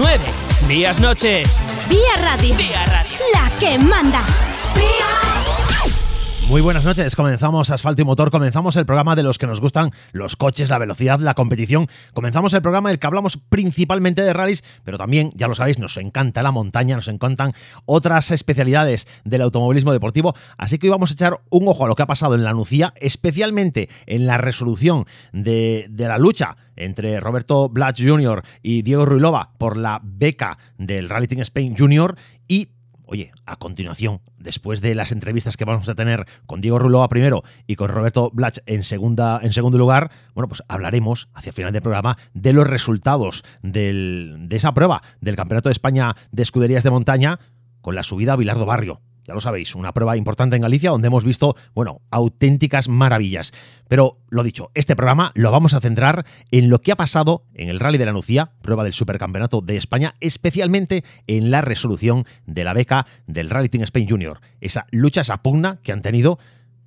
9. Días noches. Vía Radio. Vía Radio. La que manda. Muy buenas noches, comenzamos Asfalto y Motor, comenzamos el programa de los que nos gustan los coches, la velocidad, la competición, comenzamos el programa en el que hablamos principalmente de rallies, pero también, ya lo sabéis, nos encanta la montaña, nos encantan otras especialidades del automovilismo deportivo, así que hoy vamos a echar un ojo a lo que ha pasado en la Nucía, especialmente en la resolución de, la lucha entre Roberto Blatch Jr. y Diego Ruilova por la beca del Rally Team Spain Jr. y Oye, a continuación, después de las entrevistas que vamos a tener con Diego Ruloa primero y con Roberto Blach en, segunda, en segundo lugar, bueno, pues hablaremos hacia el final del programa de los resultados de esa prueba del Campeonato de España de Escuderías de Montaña con la subida a Bilardo Barrio ya lo sabéis, una prueba importante en Galicia donde hemos visto, bueno, auténticas maravillas. Pero lo dicho, este programa lo vamos a centrar en lo que ha pasado en el Rally de la Nucía, prueba del Supercampeonato de España, especialmente en la resolución de la beca del Rally Team Spain Junior. Esa lucha, esa pugna que han tenido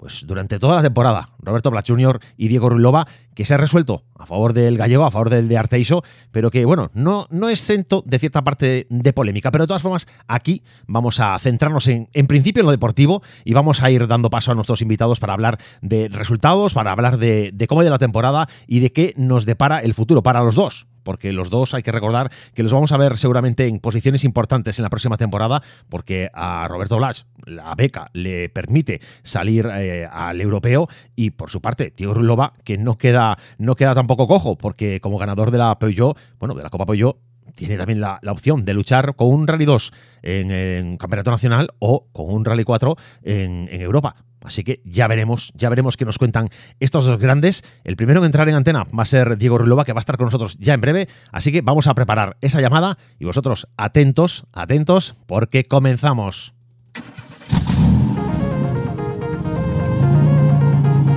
pues durante toda la temporada, Roberto Blas Jr. y Diego Ruilova, que se ha resuelto a favor del gallego, a favor del de Arteixo, pero que, bueno, no, no es exento de cierta parte de polémica. Pero de todas formas, aquí vamos a centrarnos en, en principio en lo deportivo y vamos a ir dando paso a nuestros invitados para hablar de resultados, para hablar de, de cómo ha ido la temporada y de qué nos depara el futuro para los dos porque los dos hay que recordar que los vamos a ver seguramente en posiciones importantes en la próxima temporada, porque a Roberto Blas la beca le permite salir eh, al europeo y por su parte Diego Rulova que no queda, no queda tampoco cojo, porque como ganador de la Peugeot, bueno, de la Copa Peugeot, tiene también la, la, opción de luchar con un Rally 2 en, en, Campeonato Nacional o con un Rally 4 en, en, Europa. Así que ya veremos, ya veremos qué nos cuentan estos dos grandes. El primero en entrar en antena va a ser Diego Rulova, que va a estar con nosotros ya en breve. Así que vamos a preparar esa llamada y vosotros atentos, atentos, porque comenzamos.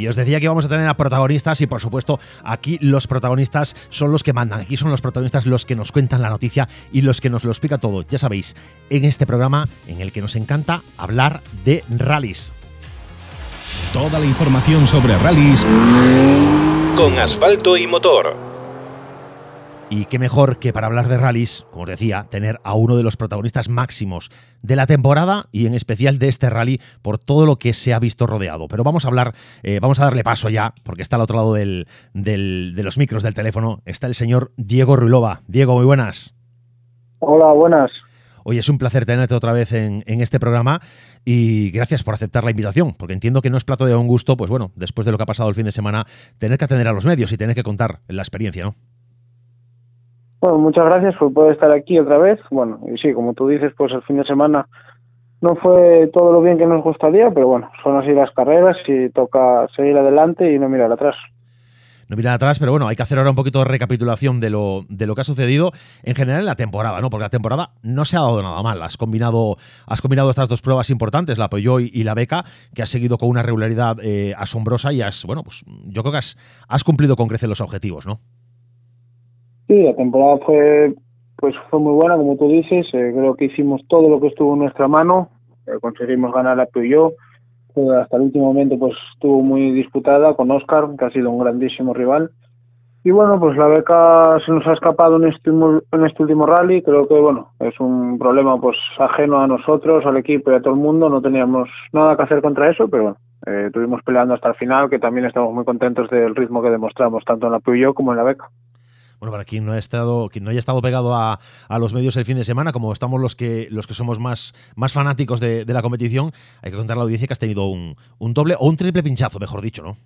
Y os decía que vamos a tener a protagonistas y por supuesto aquí los protagonistas son los que mandan, aquí son los protagonistas los que nos cuentan la noticia y los que nos lo explica todo, ya sabéis, en este programa en el que nos encanta hablar de rallies. Toda la información sobre rallies con asfalto y motor. Y qué mejor que para hablar de rallies, como os decía, tener a uno de los protagonistas máximos de la temporada y en especial de este rally por todo lo que se ha visto rodeado. Pero vamos a hablar, eh, vamos a darle paso ya, porque está al otro lado del, del, de los micros del teléfono, está el señor Diego Ruilova. Diego, muy buenas. Hola, buenas. Oye, es un placer tenerte otra vez en, en, este programa y gracias por aceptar la invitación, porque entiendo que no es plato de un gusto, pues bueno, después de lo que ha pasado el fin de semana, tener que atender a los medios y tener que contar la experiencia, ¿no? Bueno, muchas gracias por poder estar aquí otra vez. Bueno, y sí, como tú dices, pues el fin de semana no fue todo lo bien que nos gustaría, pero bueno, son así las carreras y toca seguir adelante y no mirar atrás. No mirar atrás, pero bueno, hay que hacer ahora un poquito de recapitulación de lo, de lo que ha sucedido en general en la temporada, ¿no? Porque la temporada no se ha dado nada mal. Has combinado, has combinado estas dos pruebas importantes, la Peugeot y, la Beca, que has seguido con una regularidad eh, asombrosa y has, bueno, pues yo creo que has, has cumplido con crecer los objetivos, ¿no? Sí, la temporada fue pues fue muy buena, como tú dices. Eh, creo que hicimos todo lo que estuvo en nuestra mano. Eh, conseguimos ganar la Peugeot. Eh, hasta el último momento pues estuvo muy disputada con Oscar, que ha sido un grandísimo rival. Y bueno, pues la beca se nos ha escapado en este, en este último rally. Creo que bueno, es un problema pues ajeno a nosotros, al equipo y a todo el mundo. No teníamos nada que hacer contra eso, pero bueno, eh, estuvimos peleando hasta el final, que también estamos muy contentos del ritmo que demostramos tanto en la Peugeot como en la beca bueno, para quien no, ha estado, quien no haya estado pegado a, a, los medios el fin de semana, como estamos los que, los que somos más, más fanáticos de, la competición, hay que contar a la audiencia que has tenido un, un doble o un triple pinchazo, mejor dicho, ¿no?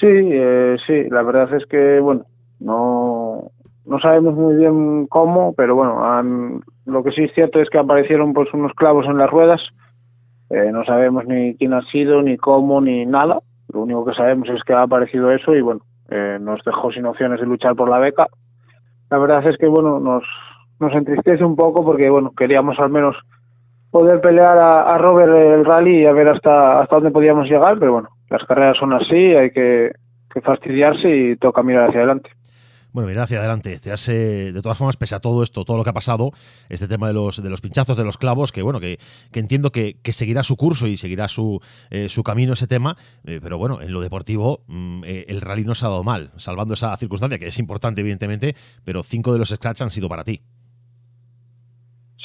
Sí, eh, sí, la verdad es que, bueno, no, no sabemos muy bien cómo, pero bueno, han, lo que sí es cierto es que aparecieron pues unos clavos en las ruedas, eh, no sabemos ni quién ha sido, ni cómo, ni nada, lo único que sabemos es que ha aparecido eso y bueno, eh, nos dejó sin opciones de luchar por la beca. La verdad es que bueno nos nos entristece un poco porque bueno queríamos al menos poder pelear a, Robert el rally y a ver hasta, hasta dónde podíamos llegar, pero bueno, las carreras son así, hay que, que fastidiarse y toca mirar hacia adelante. Bueno, mira hacia adelante. Te hace, de todas formas, pese a todo esto, todo lo que ha pasado, este tema de los, de los pinchazos, de los clavos, que bueno, que, entiendo que, seguirá su curso y seguirá su, eh, su camino ese tema, eh, pero bueno, en lo deportivo mm, eh, el rally no se ha dado mal, salvando esa circunstancia, que es importante, evidentemente, pero cinco de los scratch han sido para ti.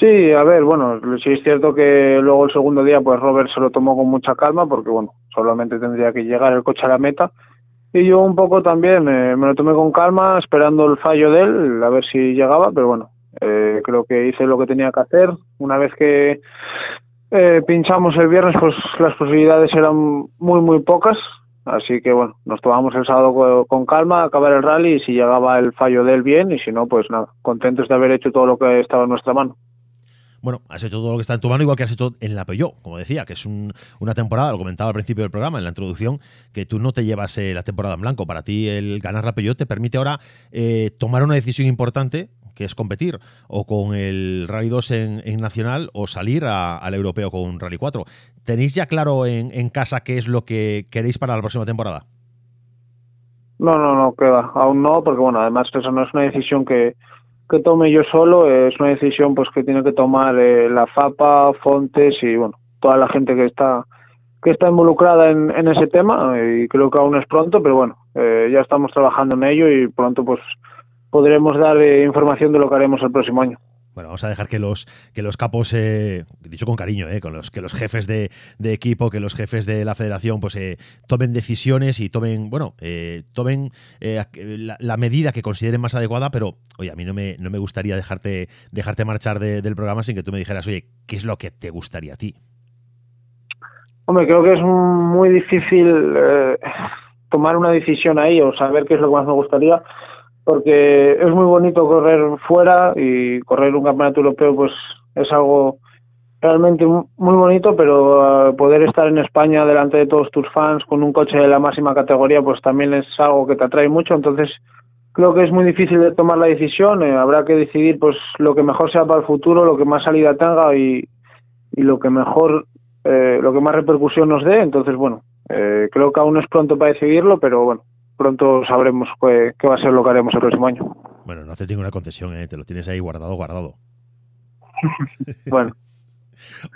Sí, a ver, bueno, sí es cierto que luego el segundo día, pues Robert se lo tomó con mucha calma, porque bueno, solamente tendría que llegar el coche a la meta y yo un poco también eh, me lo tomé con calma, esperando el fallo de él, a ver si llegaba, pero bueno, eh, creo que hice lo que tenía que hacer. Una vez que eh, pinchamos el viernes, pues las posibilidades eran muy, muy pocas. Así que bueno, nos tomamos el sábado con calma, acabar el rally y si llegaba el fallo de él bien y si no, pues nada, contentos de haber hecho todo lo que estaba en nuestra mano bueno, has hecho todo lo que está en tu mano, igual que has hecho en la Peugeot, como decía, que es una temporada, lo comentaba al principio del programa, en la introducción, que tú no te llevas eh, la temporada en blanco. Para ti el ganar la Peugeot te permite ahora eh, tomar una decisión importante, que es competir o con el Rally 2 en, Nacional o salir al europeo con un Rally 4. ¿Tenéis ya claro en, en, casa qué es lo que queréis para la próxima temporada? No, no, no, queda. Aún no, porque bueno, además eso no es una decisión que, que tome yo solo, es una decisión pues que tiene que tomar eh, la FAPA, Fontes y bueno, toda la gente que está que está involucrada en, ese tema y creo que aún es pronto, pero bueno, eh, ya estamos trabajando en ello y pronto pues podremos dar eh, información de lo que haremos el próximo año. Bueno, vamos a dejar que los, que los capos, eh, dicho con cariño, eh, con los, que los jefes de, equipo, que los jefes de la federación, pues eh, tomen decisiones y tomen, bueno, eh, tomen la, medida que consideren más adecuada, pero, oye, a mí no me, no me gustaría dejarte, dejarte marchar del programa sin que tú me dijeras, oye, ¿qué es lo que te gustaría a ti? Hombre, creo que es muy difícil tomar una decisión ahí o saber qué es lo que más me gustaría porque es muy bonito correr fuera y correr un campeonato europeo pues es algo realmente muy bonito, pero uh, poder estar en España delante de todos tus fans con un coche de la máxima categoría pues también es algo que te atrae mucho, entonces creo que es muy difícil de tomar la decisión, eh, habrá que decidir pues lo que mejor sea para el futuro, lo que más salida tenga y, y lo que mejor, eh, lo que más repercusión nos dé, entonces bueno, eh, creo que aún es pronto para decidirlo, pero bueno, pronto sabremos qué, va a ser lo que haremos el próximo año. Bueno, no haces ninguna concesión, ¿eh? te lo tienes ahí guardado, guardado. bueno.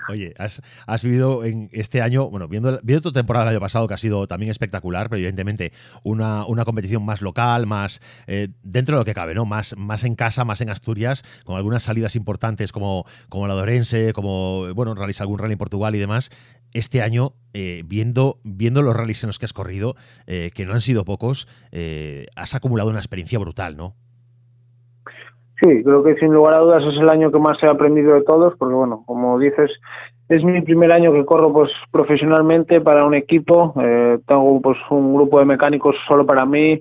Oye, has, vivido en este año, bueno, viendo, viendo tu temporada del año pasado, que ha sido también espectacular, pero evidentemente una, una competición más local, más eh, dentro de lo que cabe, ¿no? Más, más en casa, más en Asturias, con algunas salidas importantes como, como la de Orense, como, bueno, realizar algún rally en Portugal y demás este año, eh, viendo, viendo los rallies en los que has corrido, eh, que no han sido pocos, eh, has acumulado una experiencia brutal, ¿no? Sí, creo que sin lugar a dudas es el año que más he aprendido de todos, porque bueno, como dices, es mi primer año que corro pues profesionalmente para un equipo, tengo pues un grupo de mecánicos solo para mí,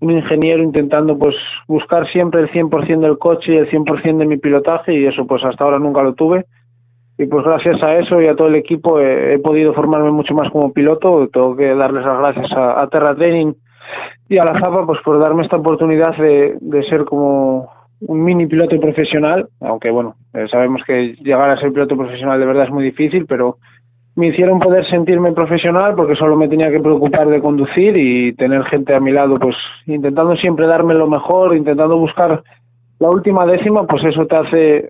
un ingeniero intentando pues buscar siempre el 100% del coche y el 100% de mi pilotaje y eso pues hasta ahora nunca lo tuve y pues gracias a eso y a todo el equipo he, podido formarme mucho más como piloto. Tengo que darles las gracias a, Terra Training y a la Zapa pues por darme esta oportunidad de, ser como un mini piloto profesional, aunque bueno, eh, sabemos que llegar a ser piloto profesional de verdad es muy difícil, pero me hicieron poder sentirme profesional porque solo me tenía que preocupar de conducir y tener gente a mi lado, pues intentando siempre darme lo mejor, intentando buscar la última décima, pues eso te hace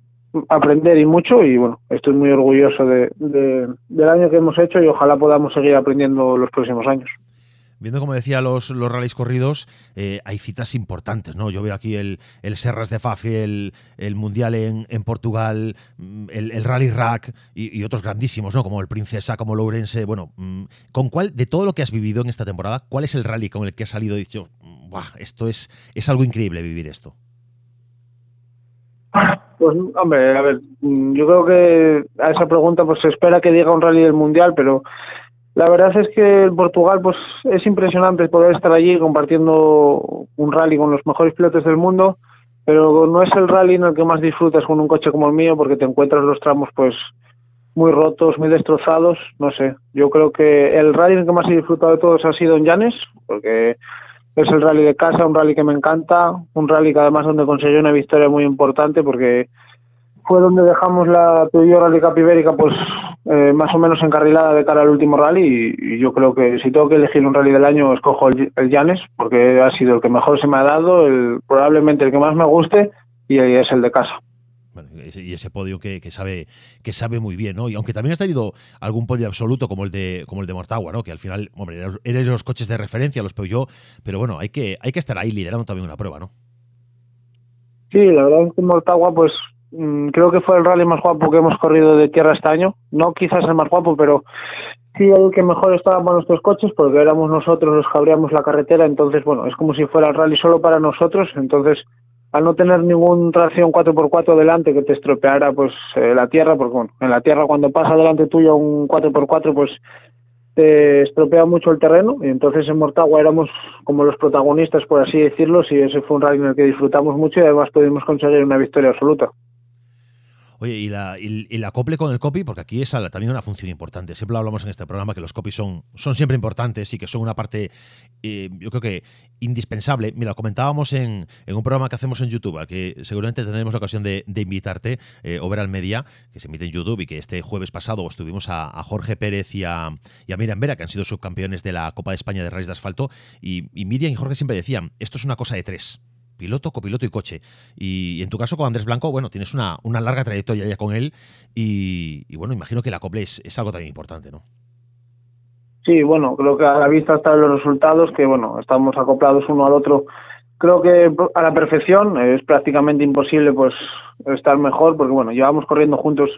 aprender y mucho y bueno, estoy muy orgulloso de, del año que hemos hecho y ojalá podamos seguir aprendiendo los próximos años. Viendo, como decía, los, los rallies corridos, eh, hay citas importantes, ¿no? Yo veo aquí el, el Serras de Fafi, el, el Mundial en, en Portugal, mm, el, Rally Rack y, otros grandísimos, ¿no? Como el Princesa, como Lourense. Bueno, mm, ¿con cuál, de todo lo que has vivido en esta temporada, cuál es el rally con el que has salido y dicho, esto es, es algo increíble vivir esto? Pues, hombre, a ver, mm, yo creo que a esa pregunta pues se espera que diga un rally del mundial, pero la verdad es que el Portugal pues es impresionante poder estar allí compartiendo un rally con los mejores pilotos del mundo, pero no es el rally en el que más disfrutas con un coche como el mío porque te encuentras los tramos pues muy rotos, muy destrozados, no sé. Yo creo que el rally en el que más he disfrutado de todos ha sido en Llanes, porque es el rally de casa, un rally que me encanta, un rally que además donde conseguí una victoria muy importante porque fue donde dejamos la Peugeot Rally Cup Ibérica pues eh, más o menos encarrilada de cara al último rally y, yo creo que si tengo que elegir un rally del año escojo el, el Llanes porque ha sido el que mejor se me ha dado, el, probablemente el que más me guste y es el de casa y ese podio que, sabe que sabe muy bien, ¿no? Y aunque también has tenido algún podio absoluto como el de como el de Mortagua, ¿no? Que al final, hombre, eres los coches de referencia, los Peugeot, pero bueno, hay que hay que estar ahí liderando también una prueba, ¿no? Sí, la verdad es que Mortagua, pues creo que fue el rally más guapo que hemos corrido de tierra este año. No quizás el más guapo, pero sí el que mejor estaba para nuestros coches, porque éramos nosotros los que abríamos la carretera. Entonces, bueno, es como si fuera el rally solo para nosotros. Entonces, al no tener ningún tracción 4x4 delante que te estropeara pues eh, la tierra, porque bueno, en la tierra cuando pasa delante tuyo un 4x4 pues te estropea mucho el terreno y entonces en Mortagua éramos como los protagonistas por así decirlo y ese fue un rally en el que disfrutamos mucho y además pudimos conseguir una victoria absoluta. Oye, y, la, y, el acople con el copy, porque aquí es también una función importante. Siempre hablamos en este programa que los copies son, son siempre importantes y que son una parte, eh, yo creo que indispensable. Mira, lo comentábamos en, un programa que hacemos en YouTube, al que seguramente tendremos la ocasión de, invitarte, eh, Overall Media, que se emite en YouTube y que este jueves pasado estuvimos a, Jorge Pérez y a, y Miriam Vera, que han sido subcampeones de la Copa de España de Reyes de Asfalto. Y, y Miriam y Jorge siempre decían, esto es una cosa de tres piloto, copiloto y coche. Y, en tu caso con Andrés Blanco, bueno, tienes una, una larga trayectoria ya con él y, bueno, imagino que la acople es, es, algo también importante, ¿no? Sí, bueno, creo que a la vista están los resultados, que bueno, estamos acoplados uno al otro. Creo que a la perfección es prácticamente imposible pues estar mejor, porque bueno, llevamos corriendo juntos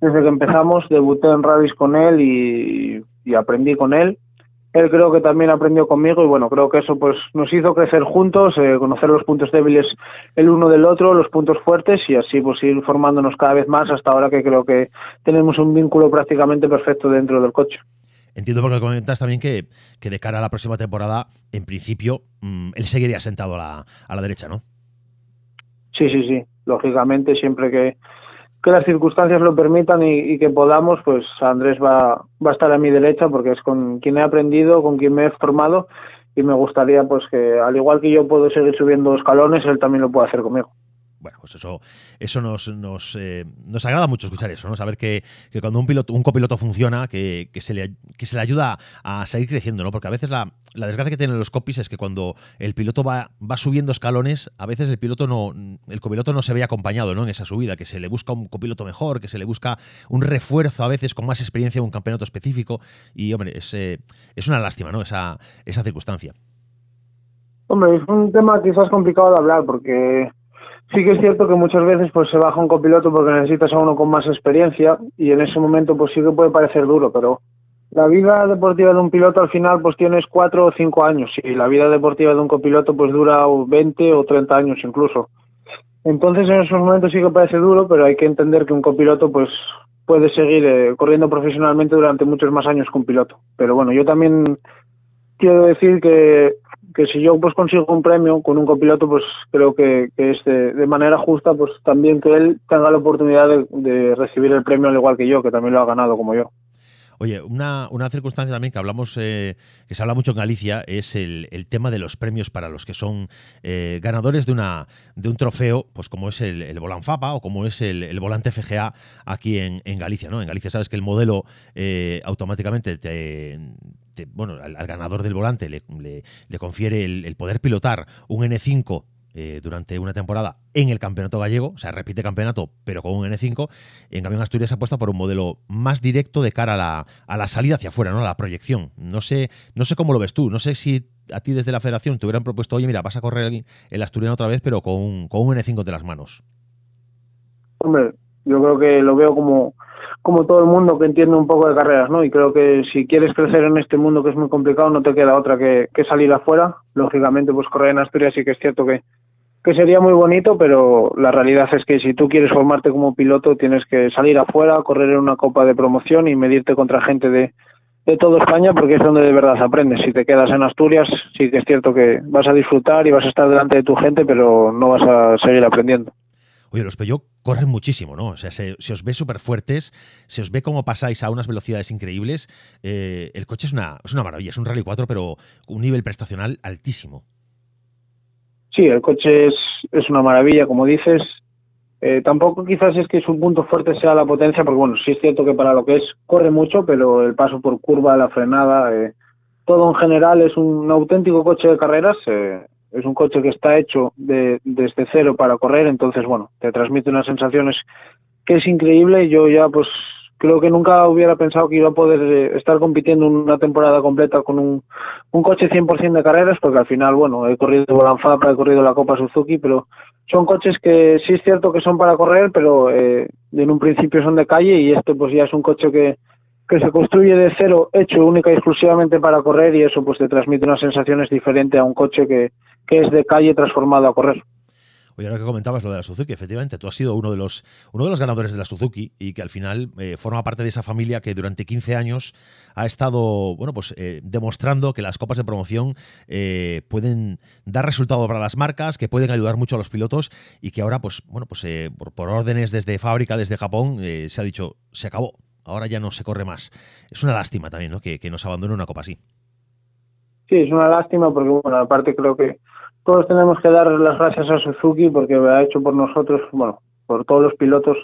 desde que empezamos, debuté en rallies con él y aprendí con él él creo que también aprendió conmigo y bueno, creo que eso pues nos hizo crecer juntos, eh, conocer los puntos débiles el uno del otro, los puntos fuertes y así pues ir formándonos cada vez más hasta ahora que creo que tenemos un vínculo prácticamente perfecto dentro del coche. Entiendo porque comentas también que, que de cara a la próxima temporada, en principio, mm, él seguiría sentado a la, a la derecha, ¿no? Sí, sí, sí. Lógicamente, siempre que, que las circunstancias lo permitan y, que podamos, pues Andrés va, va a estar a mi derecha porque es con quien he aprendido, con quien me he formado y me gustaría pues que al igual que yo puedo seguir subiendo escalones, él también lo pueda hacer conmigo bueno, pues eso, eso nos, nos, eh, nos, agrada mucho escuchar eso, ¿no? Saber que, que cuando un piloto, un copiloto funciona, que, que, se le, que se le ayuda a seguir creciendo, ¿no? Porque a veces la, la, desgracia que tienen los copies es que cuando el piloto va, va subiendo escalones, a veces el piloto no, el copiloto no se ve acompañado, ¿no? En esa subida, que se le busca un copiloto mejor, que se le busca un refuerzo a veces con más experiencia en un campeonato específico. Y hombre, es, eh, es una lástima, ¿no? Esa, esa circunstancia. Hombre, es un tema quizás complicado de hablar porque Sí que es cierto que muchas veces pues se baja un copiloto porque necesitas a uno con más experiencia y en ese momento pues sí que puede parecer duro, pero la vida deportiva de un piloto al final pues tienes cuatro o cinco años y la vida deportiva de un copiloto pues dura 20 o 30 años incluso. Entonces en esos momentos sí que parece duro, pero hay que entender que un copiloto pues puede seguir eh, corriendo profesionalmente durante muchos más años que un piloto. Pero bueno, yo también quiero decir que que si yo pues consigo un premio con un copiloto, pues creo que, que es de, manera justa, pues también que él tenga la oportunidad de, recibir el premio al igual que yo, que también lo ha ganado como yo. Oye, una, una, circunstancia también que hablamos, eh, que se habla mucho en Galicia, es el, el, tema de los premios para los que son eh, ganadores de una de un trofeo, pues como es el, el Fapa o como es el, el Volante FGA aquí en, en, Galicia, ¿no? En Galicia sabes que el modelo eh, automáticamente te, bueno, al, ganador del volante le, confiere el, poder pilotar un N5 eh, durante una temporada en el campeonato gallego, o sea, repite campeonato, pero con un N5. En cambio, en Asturias apuesta por un modelo más directo de cara a la, salida hacia afuera, ¿no? A la proyección. No sé, no sé cómo lo ves tú, no sé si a ti desde la federación te hubieran propuesto, oye, mira, vas a correr el, asturiano otra vez, pero con un, con un N5 de las manos. Hombre, yo creo que lo veo como como todo el mundo que entiende un poco de carreras, ¿no? Y creo que si quieres crecer en este mundo que es muy complicado, no te queda otra que, salir afuera. Lógicamente, pues correr en Asturias sí que es cierto que, sería muy bonito, pero la realidad es que si tú quieres formarte como piloto, tienes que salir afuera, correr en una copa de promoción y medirte contra gente de, de toda España, porque es donde de verdad aprendes. Si te quedas en Asturias, sí que es cierto que vas a disfrutar y vas a estar delante de tu gente, pero no vas a seguir aprendiendo. Oye, los Peugeot corren muchísimo, ¿no? O sea, se, os ve súper fuertes, se os ve cómo pasáis a unas velocidades increíbles. Eh, el coche es una, es una maravilla, es un Rally 4, pero un nivel prestacional altísimo. Sí, el coche es, es una maravilla, como dices. Eh, tampoco quizás es que su punto fuerte sea la potencia, porque bueno, sí es cierto que para lo que es corre mucho, pero el paso por curva, la frenada, eh, todo en general es un auténtico coche de carreras. Eh, es un coche que está hecho de, desde cero para correr, entonces bueno, te transmite unas sensaciones que es increíble. Yo ya pues creo que nunca hubiera pensado que iba a poder eh, estar compitiendo una temporada completa con un, un coche 100% de carreras, porque al final, bueno, he corrido Bolanfapa, he corrido la Copa Suzuki, pero son coches que sí es cierto que son para correr, pero eh, en un principio son de calle y este pues ya es un coche que, que se construye de cero, hecho única y exclusivamente para correr y eso pues te transmite unas sensaciones diferentes a un coche que, que es de calle transformado a correr. Oye, ahora que comentabas lo de la Suzuki, efectivamente, tú has sido uno de los, uno de los ganadores de la Suzuki y que al final eh, forma parte de esa familia que durante 15 años ha estado, bueno, pues eh, demostrando que las copas de promoción eh, pueden dar resultado para las marcas, que pueden ayudar mucho a los pilotos y que ahora, pues, bueno, pues por, órdenes desde fábrica, desde Japón, se ha dicho, se acabó, ahora ya no se corre más. Es una lástima también, ¿no? Que, que nos abandone una copa así. Sí, es una lástima porque, bueno, aparte creo que todos tenemos que dar las gracias a Suzuki porque ha hecho por nosotros, bueno, por todos los pilotos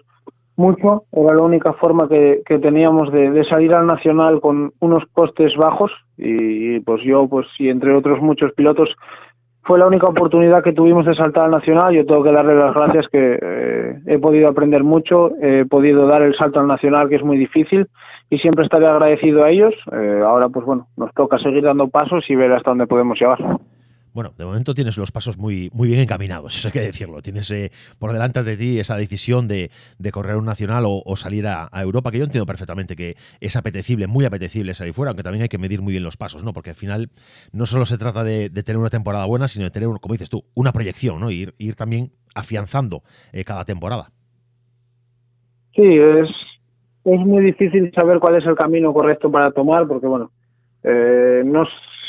mucho. Era la única forma que, teníamos de, salir al nacional con unos costes bajos y, pues yo, pues y entre otros muchos pilotos, fue la única oportunidad que tuvimos de saltar al nacional. Yo tengo que darle las gracias que eh, he podido aprender mucho, he podido dar el salto al nacional que es muy difícil y siempre estaré agradecido a ellos. Eh, ahora pues bueno, nos toca seguir dando pasos y ver hasta dónde podemos llegar. Bueno, de momento tienes los pasos muy, muy bien encaminados, eso hay que decirlo. Tienes eh, por delante de ti esa decisión de, correr un nacional o, salir a, Europa, que yo entiendo perfectamente que es apetecible, muy apetecible salir fuera, aunque también hay que medir muy bien los pasos, ¿no? Porque al final no solo se trata de, tener una temporada buena, sino de tener, como dices tú, una proyección, ¿no? Ir, ir también afianzando eh, cada temporada. Sí, es, es muy difícil saber cuál es el camino correcto para tomar, porque bueno, eh, no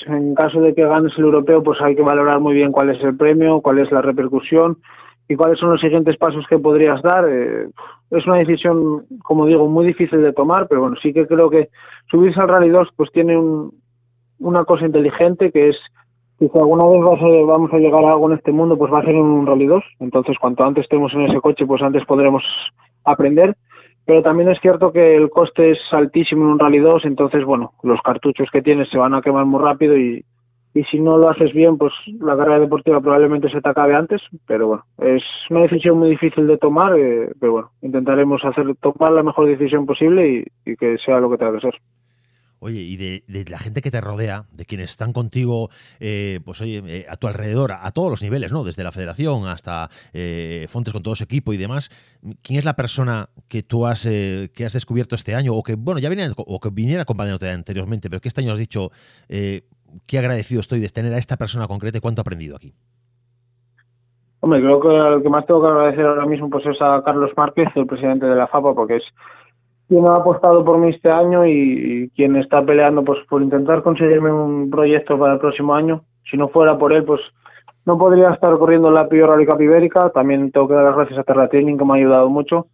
en caso de que ganes el europeo, pues hay que valorar muy bien cuál es el premio, cuál es la repercusión y cuáles son los siguientes pasos que podrías dar. Eh, es una decisión, como digo, muy difícil de tomar, pero bueno, sí que creo que subirse al Rally 2 pues tiene una cosa inteligente que es que si alguna vez vamos a llegar a algo en este mundo, pues va a ser un Rally 2. Entonces, cuanto antes estemos en ese coche, pues antes podremos aprender pero también es cierto que el coste es altísimo en un Rally 2, entonces, bueno, los cartuchos que tienes se van a quemar muy rápido y, y si no lo haces bien, pues la carrera deportiva probablemente se te acabe antes, pero bueno, es una decisión muy difícil de tomar, eh, pero bueno, intentaremos hacer tomar la mejor decisión posible y, y que sea lo que tenga que ser. Oye, y de, la gente que te rodea, de quienes están contigo, eh, pues oye, eh, a tu alrededor, a, todos los niveles, ¿no? Desde la federación hasta eh, Fontes con todo su equipo y demás. ¿Quién es la persona que tú has, que has descubierto este año o que, bueno, ya venía, o que viniera acompañándote anteriormente, pero que este año has dicho, qué agradecido estoy de tener a esta persona concreta y cuánto ha aprendido aquí? Hombre, creo que lo que más tengo que agradecer ahora mismo pues es a Carlos Márquez, el presidente de la FAPA, porque es quien ha apostado por mí este año y, quien está peleando pues por intentar conseguirme un proyecto para el próximo año. Si no fuera por él, pues no podría estar corriendo la Pío Rally Ibérica. También tengo que dar las gracias a Terra Training, que me ha ayudado mucho.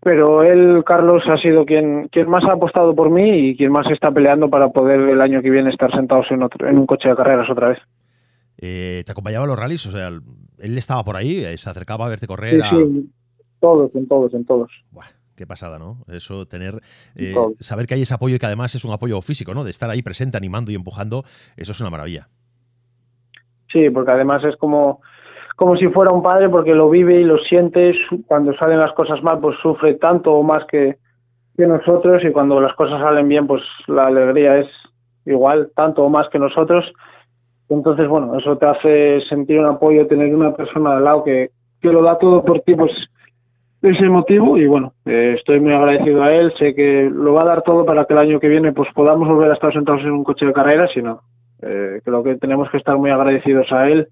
Pero él, Carlos, ha sido quien, quien más ha apostado por mí y quien más está peleando para poder el año que viene estar sentados en, otro, en un coche de carreras otra vez. Eh, ¿Te acompañaba a los rallies? O sea, él estaba por ahí, eh, se acercaba a verte correr. Sí, sí, todos, en todos, en todos. Qué pasada, ¿no? Eso, tener, eh, saber que hay ese apoyo y que además es un apoyo físico, ¿no? De estar ahí presente, animando y empujando, eso es una maravilla. Sí, porque además es como, como si fuera un padre porque lo vive y lo siente, cuando salen las cosas mal, pues sufre tanto o más que, que nosotros y cuando las cosas salen bien, pues la alegría es igual, tanto o más que nosotros. Entonces, bueno, eso te hace sentir un apoyo, tener una persona al lado que, que lo da todo por ti, pues ese motivo y bueno, eh, estoy muy agradecido a él, sé que lo va a dar todo para que el año que viene pues podamos volver a estar sentados en un coche de carrera, sino eh, creo que tenemos que estar muy agradecidos a él,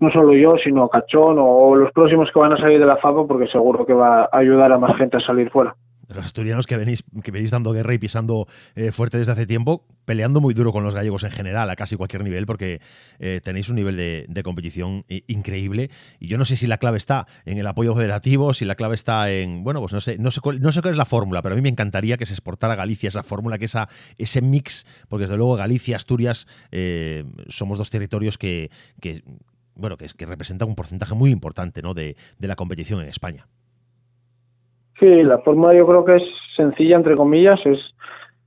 no solo yo, sino Cachón o, los próximos que van a salir de la FAPA porque seguro que va a ayudar a más gente a salir fuera los asturianos que venís, que venís dando guerra y pisando eh, fuerte desde hace tiempo, peleando muy duro con los gallegos en general, a casi cualquier nivel, porque eh, tenéis un nivel de, competición increíble. Y yo no sé si la clave está en el apoyo federativo, si la clave está en, bueno, pues no sé, no sé, cuál, no sé cuál es la fórmula, pero a mí me encantaría que se exportara a Galicia esa fórmula, que esa, ese mix, porque desde luego Galicia, Asturias, eh, somos dos territorios que, bueno, que, representan un porcentaje muy importante ¿no? de la competición en España. Sí, la fórmula yo creo que es sencilla, entre comillas, es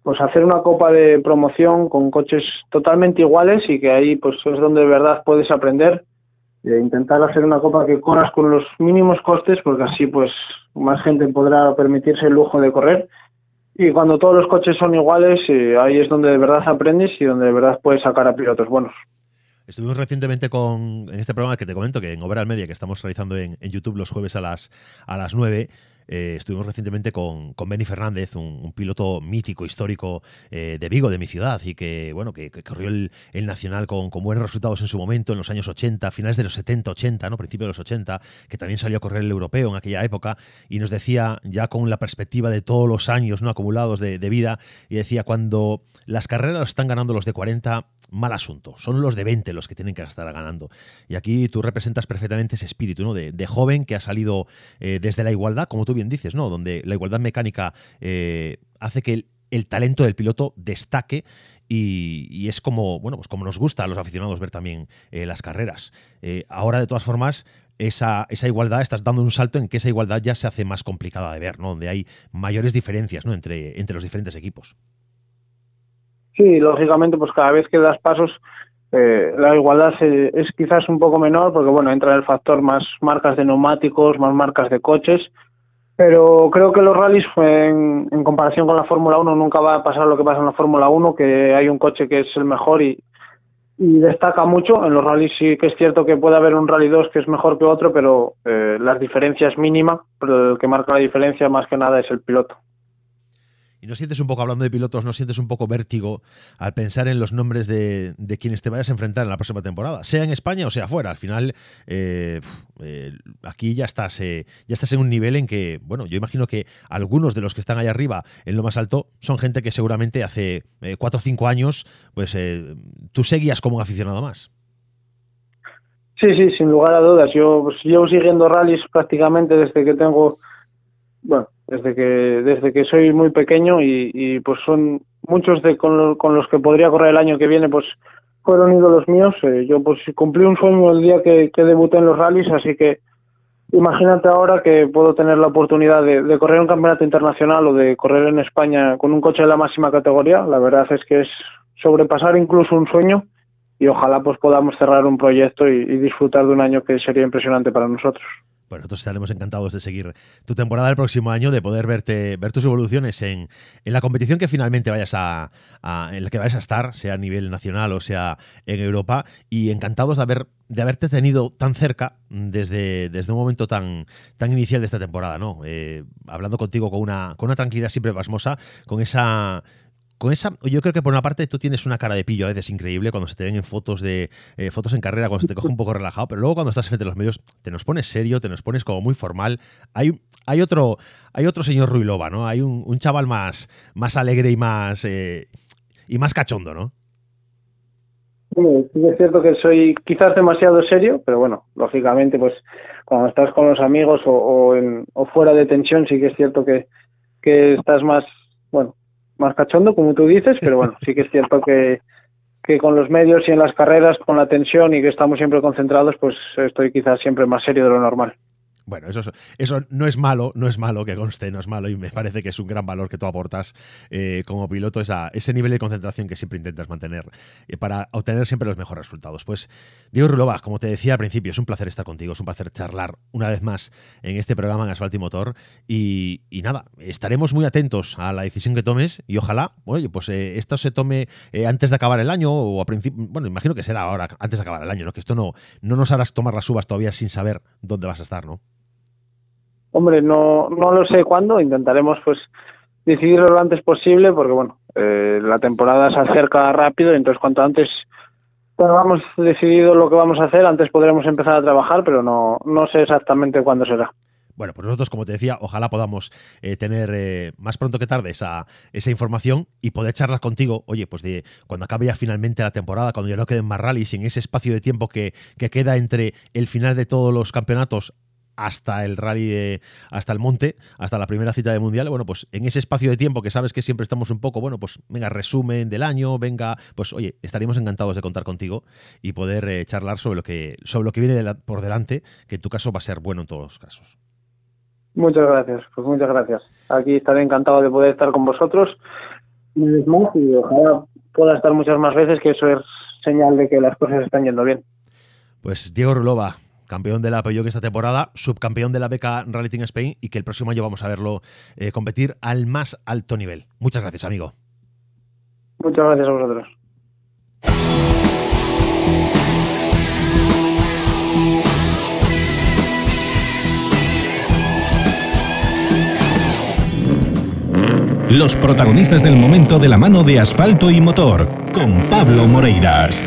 pues hacer una copa de promoción con coches totalmente iguales y que ahí pues es donde de verdad puedes aprender e intentar hacer una copa que corras con los mínimos costes porque así pues más gente podrá permitirse el lujo de correr y cuando todos los coches son iguales eh, ahí es donde de verdad aprendes y donde de verdad puedes sacar a pilotos buenos. Estuvimos recientemente con, en este programa que te comento, que en Overall Media, que estamos realizando en, en YouTube los jueves a las, a las 9, eh, estuvimos recientemente con, con Benny Fernández, un, piloto mítico, histórico eh, de Vigo, de mi ciudad, y que, bueno, que, corrió el, Nacional con, buenos resultados en su momento, en los años 80, finales de los 70, 80, ¿no? principios de los 80, que también salió a correr el europeo en aquella época, y nos decía, ya con la perspectiva de todos los años ¿no? acumulados de, de vida, y decía, cuando las carreras están ganando los de 40, mal asunto. Son los de 20 los que tienen que estar ganando. Y aquí tú representas perfectamente ese espíritu ¿no? de, joven que ha salido eh, desde la igualdad, como tú bien dices, ¿no? donde la igualdad mecánica eh, hace que el, talento del piloto destaque y, es como, bueno, pues como nos gusta a los aficionados ver también eh, las carreras. ahora, de todas formas, esa, esa, igualdad, estás dando un salto en que esa igualdad ya se hace más complicada de ver, ¿no? Donde hay mayores diferencias ¿no? entre, entre los diferentes equipos. Sí, lógicamente, pues cada vez que das pasos, eh, la igualdad es quizás un poco menor, porque bueno, entra el factor más marcas de neumáticos, más marcas de coches, pero creo que los rallies, en, comparación con la Fórmula 1, nunca va a pasar lo que pasa en la Fórmula 1, que hay un coche que es el mejor y, destaca mucho. En los rallies sí que es cierto que puede haber un rally 2 que es mejor que otro, pero eh, la diferencia es mínima, pero el que marca la diferencia más que nada es el piloto. ¿Y no sientes un poco, hablando de pilotos, no sientes un poco vértigo al pensar en los nombres de, quienes te vayas a enfrentar en la próxima temporada? Sea en España o sea fuera. Al final, eh, eh, aquí ya estás, eh, ya estás en un nivel en que, bueno, yo imagino que algunos de los que están ahí arriba, en lo más alto, son gente que seguramente hace cuatro o cinco años, pues tú seguías como un aficionado más. Sí, sí, sin lugar a dudas. Yo pues, llevo siguiendo rallies prácticamente desde que tengo, bueno, desde que desde que soy muy pequeño y, pues son muchos de con, los que podría correr el año que viene pues fueron ídolos míos. Eh, yo pues cumplí un sueño el día que, que, debuté en los rallies así que imagínate ahora que puedo tener la oportunidad de, correr un campeonato internacional o de correr en España con un coche de la máxima categoría. La verdad es que es sobrepasar incluso un sueño y ojalá pues podamos cerrar un proyecto y disfrutar de un año que sería impresionante para nosotros bueno, nosotros estaremos encantados de seguir tu temporada del próximo año, de poder verte, ver tus evoluciones en, la competición que finalmente vayas a, en la que vayas a estar, sea a nivel nacional o sea en Europa, y encantados de haber de haberte tenido tan cerca desde, desde un momento tan, tan inicial de esta temporada, ¿no? Eh, hablando contigo con una, con una tranquilidad siempre pasmosa, con esa con esa, yo creo que por una parte tú tienes una cara de pillo a veces increíble cuando se te ven en fotos de eh, fotos en carrera, cuando se te coge un poco relajado, pero luego cuando estás frente a los medios te nos pones serio, te nos pones como muy formal. Hay, hay otro, hay otro señor Ruilova, ¿no? Hay un, chaval más, más alegre y más eh, y más cachondo, ¿no? Sí, es cierto que soy quizás demasiado serio, pero bueno, lógicamente, pues cuando estás con los amigos o, o fuera de tensión, sí que es cierto que, que estás más, bueno, más cachondo, como tú dices, pero bueno, sí que es cierto que, que con los medios y en las carreras, con la tensión y que estamos siempre concentrados, pues estoy quizás siempre más serio de lo normal. Bueno, eso, eso no es malo, no es malo que conste, no es malo y me parece que es un gran valor que tú aportas eh, como piloto, esa, ese nivel de concentración que siempre intentas mantener eh, para obtener siempre los mejores resultados. Pues Diego Rulova, como te decía al principio, es un placer estar contigo, es un placer charlar una vez más en este programa en Asfalto y Motor y, nada, estaremos muy atentos a la decisión que tomes y ojalá, oye, pues eh, esto se tome antes de acabar el año o a principio, bueno, imagino que será ahora, antes de acabar el año, ¿no? Que esto no, no nos harás tomar las uvas todavía sin saber dónde vas a estar, ¿no? Hombre, no, no lo sé cuándo, intentaremos pues decidirlo lo antes posible porque bueno, eh, la temporada se acerca rápido, entonces cuanto antes tengamos decidido lo que vamos a hacer, antes podremos empezar a trabajar, pero no, no sé exactamente cuándo será. Bueno, pues nosotros, como te decía, ojalá podamos eh, tener eh, más pronto que tarde esa, esa información y poder charlar contigo, oye, pues de cuando acabe ya finalmente la temporada, cuando ya no queden más rallies, en ese espacio de tiempo que, que queda entre el final de todos los campeonatos hasta el rally, hasta el monte, hasta la primera cita de mundial, bueno, pues en ese espacio de tiempo que sabes que siempre estamos un poco, bueno, pues venga, resumen del año, venga, pues oye, estaríamos encantados de contar contigo y poder eh, charlar sobre lo que, sobre lo que viene por delante, que en tu caso va a ser bueno en todos los casos. Muchas gracias, pues muchas gracias. Aquí estaré encantado de poder estar con vosotros y ojalá pueda estar muchas más veces, que eso es señal de que las cosas están yendo bien. Pues Diego Rulova, campeón de la Peugeot esta temporada, subcampeón de la beca Rally Team Spain y que el próximo año vamos a verlo eh, competir al más alto nivel. Muchas gracias, amigo. Muchas gracias a vosotros. Los protagonistas del momento de la mano de asfalto y motor, con Pablo Moreiras.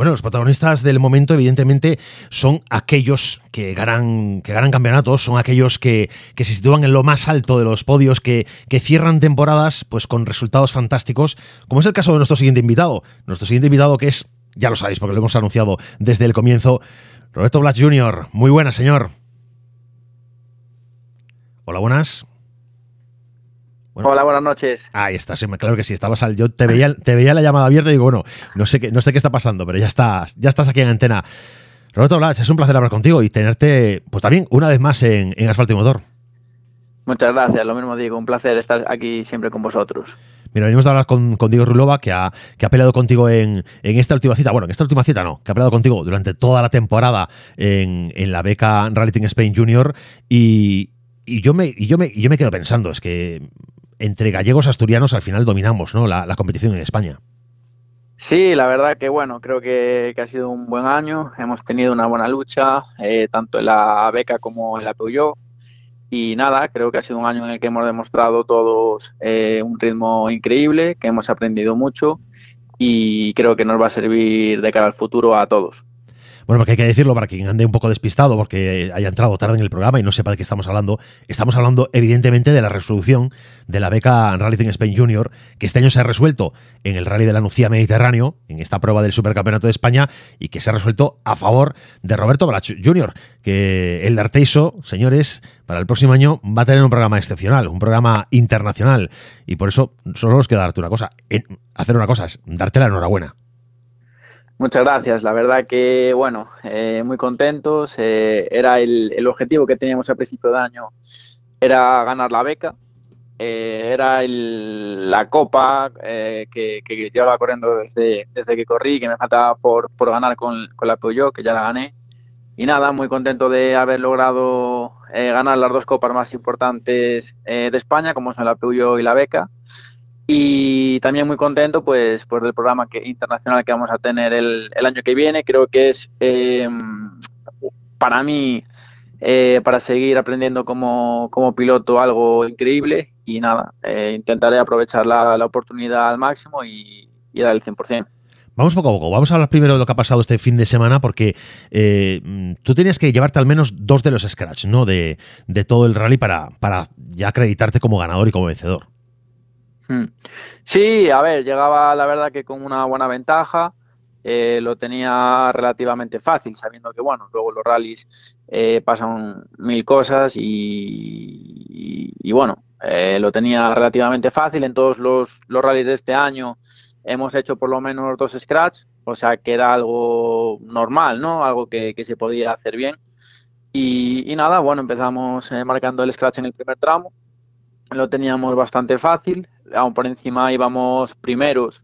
Bueno, los protagonistas del momento, evidentemente, son aquellos que ganan, que ganan campeonatos, son aquellos que, se sitúan en lo más alto de los podios, que, que, cierran temporadas pues, con resultados fantásticos, como es el caso de nuestro siguiente invitado. Nuestro siguiente invitado, que es, ya lo sabéis, porque lo hemos anunciado desde el comienzo, Roberto Blas Jr. Muy buenas, señor. Hola, buenas. Hola, buenas noches. Ahí está, claro que sí, estabas al, yo te veía, te veía la llamada abierta y digo, bueno, no sé qué, no sé qué está pasando, pero ya estás, ya estás aquí en antena. Roberto Blas, es un placer hablar contigo y tenerte, pues también, una vez más en, Asfalto y Motor. Muchas gracias, lo mismo digo, un placer estar aquí siempre con vosotros. Mira, venimos a hablar con, Diego Rulova, que ha, que ha peleado contigo en, esta última cita. Bueno, en esta última cita no, que ha peleado contigo durante toda la temporada en, la beca Rally Team Spain Junior. Y, yo me, y yo me, y yo me quedo pensando, es que entre gallegos asturianos al final dominamos ¿no? la, competición en España. Sí, la verdad que bueno, creo que, ha sido un buen año. Hemos tenido una buena lucha, eh, tanto en la beca como en la Peugeot. Y nada, creo que ha sido un año en el que hemos demostrado todos eh, un ritmo increíble, que hemos aprendido mucho y creo que nos va a servir de cara al futuro a todos. Bueno, porque hay que decirlo para quien ande un poco despistado porque haya entrado tarde en el programa y no sepa de qué estamos hablando. Estamos hablando, evidentemente, de la resolución de la beca Rally Team Spain Junior, que este año se ha resuelto en el Rally de la Nucía Mediterráneo, en esta prueba del Supercampeonato de España, y que se ha resuelto a favor de Roberto Balach Junior, que el Arteiso, señores, para el próximo año va a tener un programa excepcional, un programa internacional. Y por eso solo nos queda darte una cosa, hacer una cosa, es darte la enhorabuena. Muchas gracias. La verdad que, bueno, eh, muy contentos. Eh, era el, objetivo que teníamos a principio de año, era ganar la beca. Eh, era la copa que, que, llevaba corriendo desde, desde que corrí, que me faltaba por, por ganar con, con la Peugeot, que ya la gané. Y nada, muy contento de haber logrado ganar las dos copas más importantes de España, como son la Peugeot y la beca y también muy contento pues por el programa internacional que vamos a tener el, año que viene creo que es em, para mí eh, para seguir aprendiendo como, piloto algo increíble y nada eh, intentaré aprovechar la, oportunidad al máximo y, dar el 100% Vamos poco a poco. Vamos a hablar primero de lo que ha pasado este fin de semana, porque eh, tú tenías que llevarte al menos dos de los scratch, ¿no? De, de todo el rally para, para ya acreditarte como ganador y como vencedor. Hmm. Sí, a ver, llegaba la verdad que con una buena ventaja, eh, lo tenía relativamente fácil, sabiendo que, bueno, luego los rallies eh, pasan mil cosas y, bueno, eh, lo tenía relativamente fácil. En todos los, los rallies de este año hemos hecho por lo menos dos scratch, o sea que era algo normal, ¿no? Algo que, se podía hacer bien. Y, y nada, bueno, empezamos marcando el scratch en el primer tramo, lo teníamos bastante fácil, aún por encima íbamos primeros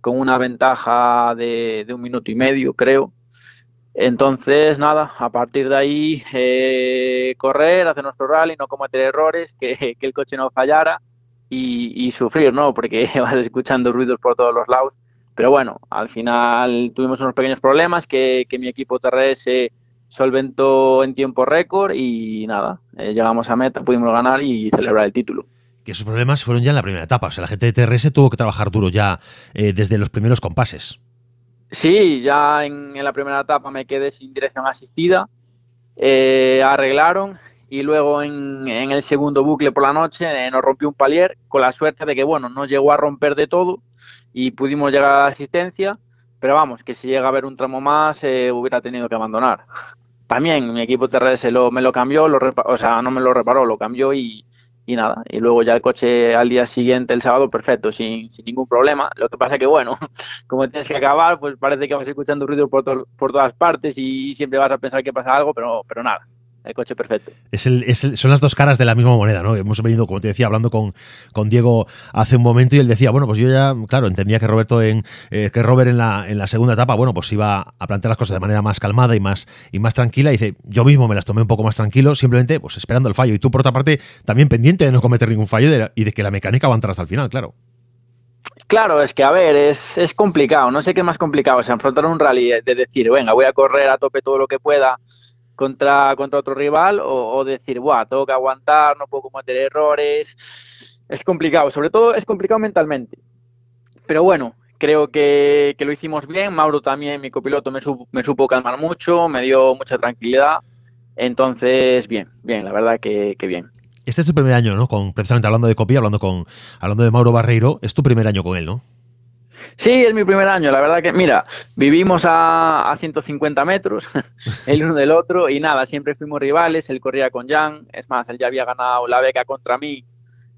con una ventaja de, un minuto y medio, creo. Entonces, nada, a partir de ahí, eh, correr, hacer nuestro rally, no cometer errores, que, el coche no fallara y, sufrir, ¿no? Porque vas escuchando ruidos por todos los lados. Pero bueno, al final tuvimos unos pequeños problemas que, mi equipo TRS solventó en tiempo récord y nada, eh, llegamos a meta, pudimos ganar y celebrar el título que esos problemas fueron ya en la primera etapa. O sea, la gente de TRS tuvo que trabajar duro ya eh, desde los primeros compases. Sí, ya en, la primera etapa me quedé sin dirección asistida. Eh, arreglaron y luego en, el segundo bucle por la noche eh, nos rompió un palier con la suerte de que, bueno, no llegó a romper de todo y pudimos llegar a la asistencia. Pero vamos, que si llega a haber un tramo más, hubiera tenido que abandonar. También mi equipo TRS lo, me lo cambió, lo o sea, no me lo reparó, lo cambió y, y nada, y luego ya el coche al día siguiente, el sábado, perfecto, sin, sin ningún problema. Lo que pasa que, bueno, como tienes que acabar, pues parece que vas escuchando ruido por, por todas partes y siempre vas a pensar que pasa algo, pero, pero nada, el coche perfecto. Es el, son las dos caras de la misma moneda, ¿no? Hemos venido, como te decía, hablando con, con Diego hace un momento y él decía, bueno, pues yo ya, claro, entendía que Roberto en eh, que Robert en la, en la segunda etapa, bueno, pues iba a plantear las cosas de manera más calmada y más, y más tranquila. Y dice, yo mismo me las tomé un poco más tranquilo, simplemente pues esperando el fallo. Y tú, por otra parte, también pendiente de no cometer ningún fallo y de, que la mecánica va a entrar hasta el final, claro. Claro, es que a ver, es, es complicado, no sé qué es más complicado, o sea, enfrentar un rally de decir, venga, voy a correr a tope todo lo que pueda contra, contra otro rival o, decir, Buah, tengo que aguantar, no puedo cometer errores. Es complicado, sobre todo es complicado mentalmente. Pero bueno, creo que, lo hicimos bien. Mauro también, mi copiloto, me, me supo calmar mucho, me dio mucha tranquilidad. Entonces, bien, bien, la verdad que, que bien. Este es tu primer año, ¿no? Con, precisamente hablando de copia, hablando con hablando de Mauro Barreiro, es tu primer año con él, ¿no? Sí, es mi primer año. La verdad que, mira, vivimos a, a 150 metros el uno del otro y nada, siempre fuimos rivales. Él corría con Jan. Es más, él ya había ganado la beca contra mí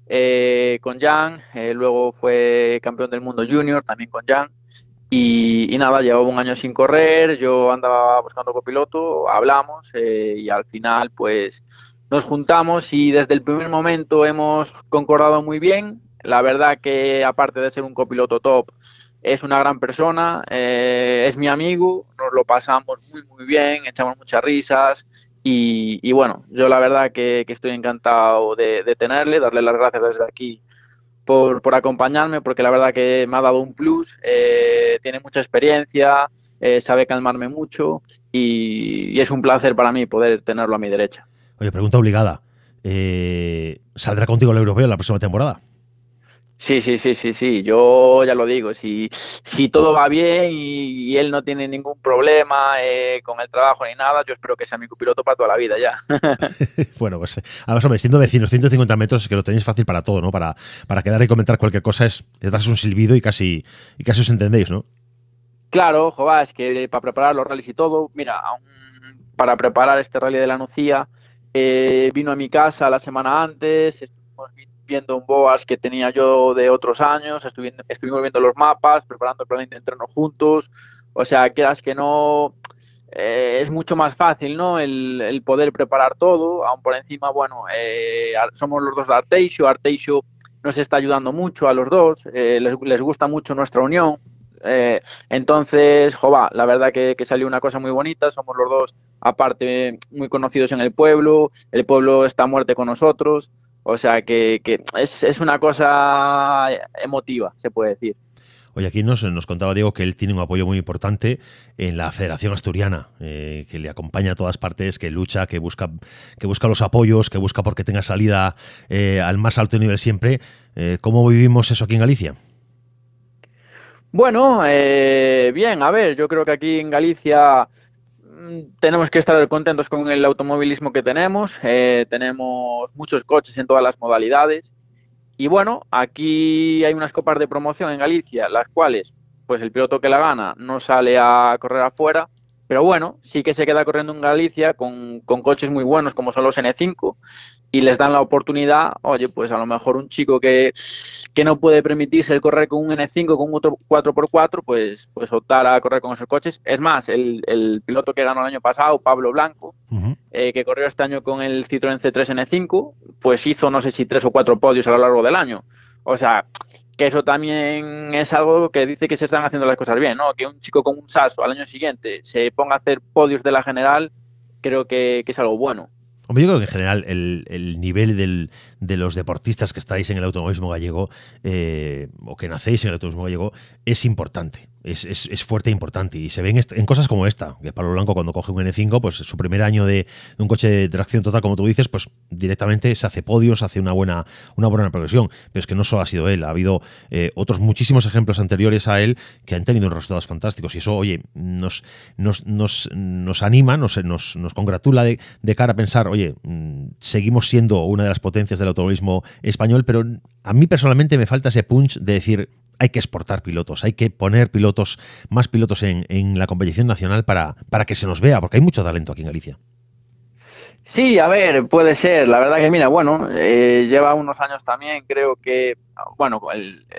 eh, con Jan. Eh, luego fue campeón del mundo junior también con Jan. Y, nada, llevaba un año sin correr. Yo andaba buscando copiloto, hablamos eh, y al final, pues nos juntamos y desde el primer momento hemos concordado muy bien. La verdad que aparte de ser un copiloto top, es una gran persona, eh, es mi amigo, nos lo pasamos muy, muy bien, echamos muchas risas y, bueno, yo la verdad que, estoy encantado de, tenerle, darle las gracias desde aquí por, acompañarme, porque la verdad que me ha dado un plus, eh, tiene mucha experiencia, eh, sabe calmarme mucho y, es un placer para mí poder tenerlo a mi derecha. Oye, pregunta obligada. ¿Saldrá contigo el europeo la próxima temporada? Sí, sí, sí, sí, sí. Yo ya lo digo. Si, si todo va bien y, él no tiene ningún problema eh, con el trabajo ni nada, yo espero que sea mi copiloto para toda la vida ya. bueno, pues además, hombre, siendo vecinos, 150 metros, es que lo tenéis fácil para todo, ¿no? Para, para quedar y comentar cualquier cosa es, es un silbido y casi, y casi os entendéis, ¿no? Claro, joder, es que para preparar los rallies y todo, mira, para preparar este rally de la Nucía, eh, vino a mi casa la semana antes, estuvimos viendo un BOAS que tenía yo de otros años, estuvimos viendo los mapas, preparando el plan de entreno juntos, o sea, quieras que no, eh, es mucho más fácil, ¿no? El, poder preparar todo, aún por encima, bueno, eh, somos los dos de Arteixo, Arteixo nos está ayudando mucho a los dos, eh, les, gusta mucho nuestra unión, entonces, jova, la verdad que, que, salió una cosa muy bonita, somos los dos, aparte, muy conocidos en el pueblo, el pueblo está a muerte con nosotros, o sea que, es, una cosa emotiva, se puede decir. Oye, aquí nos, nos contaba Diego que él tiene un apoyo muy importante en la Federación Asturiana, eh, que le acompaña a todas partes, que lucha, que busca, que busca los apoyos, que busca porque tenga salida eh, al más alto nivel siempre. Eh, ¿Cómo vivimos eso aquí en Galicia? Bueno, bien, a ver, yo creo que aquí en Galicia tenemos que estar contentos con el automovilismo que tenemos. Eh, tenemos muchos coches en todas las modalidades. Y bueno, aquí hay unas copas de promoción en Galicia, las cuales, pues el piloto que la gana no sale a correr afuera, pero bueno, sí que se queda corriendo en Galicia con, con coches muy buenos como son los N5 y les dan la oportunidad, oye, pues a lo mejor un chico que, que no puede permitirse el correr con un N5, con otro 4x4, pues, pues optar a correr con esos coches. Es más, el, el piloto que ganó el año pasado, Pablo Blanco, eh, que corrió este año con el Citroën C3 N5, pues hizo no sé si tres o cuatro podios a lo largo del año. O sea, que eso también es algo que dice que se están haciendo las cosas bien, ¿no? Que un chico con un Saso al año siguiente se ponga a hacer podios de la general, creo que, es algo bueno. Hombre, yo creo que en general el, nivel del, de los deportistas que estáis en el automovilismo gallego eh, o que nacéis en el automovilismo gallego es importante es, es, fuerte e importante. Y se ven en cosas como esta, que Pablo Blanco cuando coge un N5, pues su primer año de, un coche de tracción total, como tú dices, pues directamente se hace podios, hace una buena, una buena progresión. Pero es que no solo ha sido él, ha habido eh, otros muchísimos ejemplos anteriores a él que han tenido resultados fantásticos. Y eso, oye, nos, nos, nos, nos anima, nos, nos, nos congratula de, de, cara a pensar, oye, mm, seguimos siendo una de las potencias del automovilismo español, pero a mí personalmente me falta ese punch de decir, hay que exportar pilotos, hay que poner pilotos, más pilotos en, la competición nacional para, para que se nos vea, porque hay mucho talento aquí en Galicia. Sí, a ver, puede ser. La verdad que, mira, bueno, eh, lleva unos años también, creo que, bueno,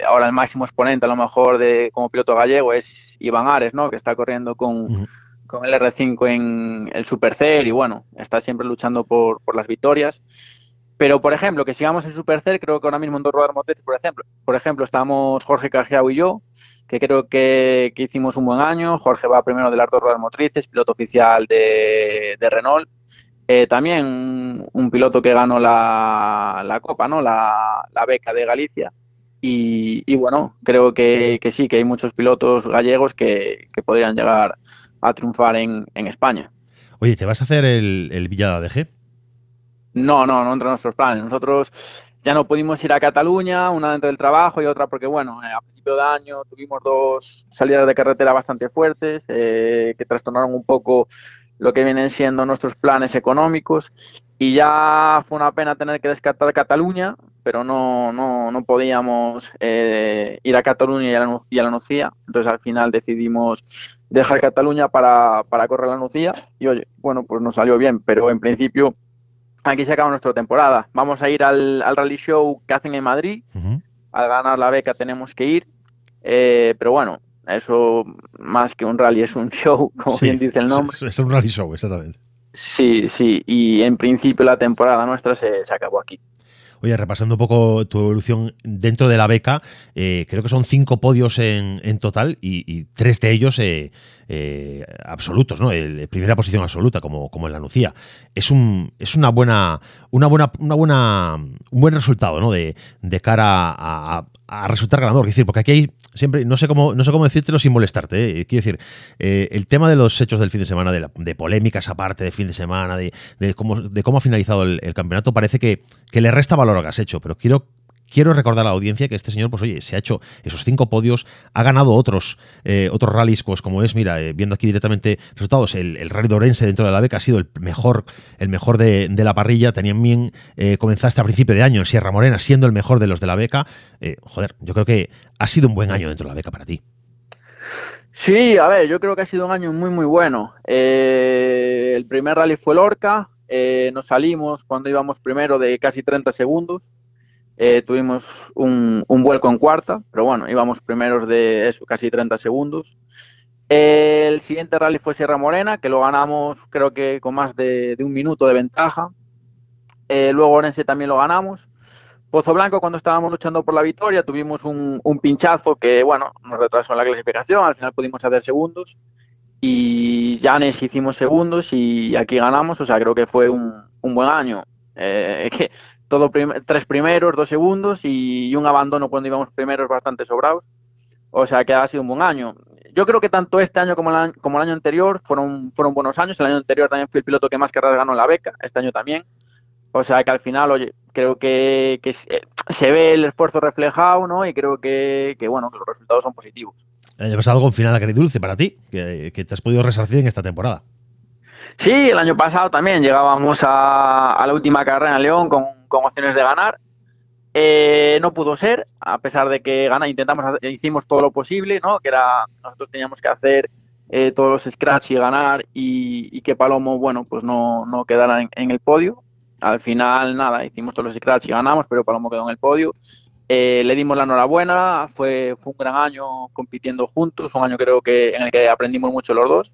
ahora el máximo exponente a lo mejor de como piloto gallego es Iván Ares, ¿no? Que está corriendo con, con el R5 en el Super C y bueno, está siempre luchando por, por las victorias. Pero, por ejemplo, que sigamos en Super C, creo que ahora mismo en dos ruedas motrices, por ejemplo, por ejemplo, estamos Jorge Cajiao y yo, que creo que, que, hicimos un buen año. Jorge va primero de las dos ruedas motrices, piloto oficial de, de Renault. Eh, también un piloto que ganó la, la Copa, ¿no? La, la, beca de Galicia. Y, y bueno, creo que, que, sí, que hay muchos pilotos gallegos que, que podrían llegar a triunfar en, en, España. Oye, ¿te vas a hacer el, el Villa de ADG? No, no, no entra en nuestros planes. Nosotros ya no pudimos ir a Cataluña, una dentro del trabajo y otra porque, bueno, eh, a principio de año tuvimos dos salidas de carretera bastante fuertes eh, que trastornaron un poco lo que vienen siendo nuestros planes económicos. Y ya fue una pena tener que descartar Cataluña, pero no, no, no podíamos eh, ir a Cataluña y a, la, y a la Nucía, entonces al final decidimos dejar Cataluña para, para correr la Nucía. Y oye, bueno, pues nos salió bien, pero en principio aquí se acaba nuestra temporada. Vamos a ir al, al rally show que hacen en Madrid. Uh -huh. Al ganar la beca tenemos que ir. Eh, pero bueno, eso más que un rally es un show, como sí, bien dice el nombre. Es, es, un rally show, exactamente. Sí, sí. Y en principio la temporada nuestra se, se acabó aquí. Oye, repasando un poco tu evolución dentro de la beca, eh, creo que son cinco podios en, en total y, tres de ellos eh, eh, absolutos, ¿no? Primera posición absoluta, como, como en la Nucía. Es un es una buena, una buena, una buena, un buen resultado, ¿no? De, cara a, a resultar ganador. Es decir, porque aquí hay siempre, no sé cómo, no sé cómo decírtelo sin molestarte. ¿eh? Quiero decir, eh, el tema de los hechos del fin de semana, de, la, de polémicas aparte de fin de semana, de, cómo, de cómo ha finalizado el, el campeonato, parece que, que le resta valor a lo que has hecho. Pero quiero quiero recordar a la audiencia que este señor, pues oye, se ha hecho esos cinco podios, ha ganado otros, eh, otros rallies, pues como es, mira, eh, viendo aquí directamente resultados, el, rally de Orense dentro de la beca ha sido el mejor, el mejor de, la parrilla. Tenían bien, eh, comenzaste a principio de año en Sierra Morena siendo el mejor de los de la beca. Eh, joder, yo creo que ha sido un buen año dentro de la beca para ti. Sí, a ver, yo creo que ha sido un año muy, muy bueno. El primer rally fue Lorca, nos salimos cuando íbamos primero de casi 30 segundos, eh, tuvimos un, un, vuelco en cuarta, pero bueno, íbamos primeros de eso, casi 30 segundos. El siguiente rally fue Sierra Morena, que lo ganamos creo que con más de, de un minuto de ventaja. Eh, luego Orense también lo ganamos. Pozo Blanco, cuando estábamos luchando por la victoria, tuvimos un, un, pinchazo que, bueno, nos retrasó en la clasificación, al final pudimos hacer segundos. Y Llanes hicimos segundos y aquí ganamos, o sea, creo que fue un, un buen año. Eh, que todo prim tres primeros, dos segundos y un abandono cuando íbamos primeros bastante sobrados. O sea que ha sido un buen año. Yo creo que tanto este año como el año, como el año anterior fueron, fueron buenos años. El año anterior también fui el piloto que más carreras ganó en la beca, este año también. O sea que al final, oye, creo que, que se ve el esfuerzo reflejado, ¿no? Y creo que, que, bueno, que los resultados son positivos. El año pasado con final agridulce para ti, que, que te has podido resarcir en esta temporada. Sí, el año pasado también llegábamos a, a la última carrera en León con, con opciones de ganar. Eh, no pudo ser, a pesar de que gana, intentamos, hicimos todo lo posible, ¿no? Que era, nosotros teníamos que hacer eh, todos los scratch y ganar y, que Palomo, bueno, pues no, no quedara en, en, el podio. Al final, nada, hicimos todos los scratch y ganamos, pero Palomo quedó en el podio. Eh, le dimos la enhorabuena, fue, fue un gran año compitiendo juntos, un año creo que en el que aprendimos mucho los dos.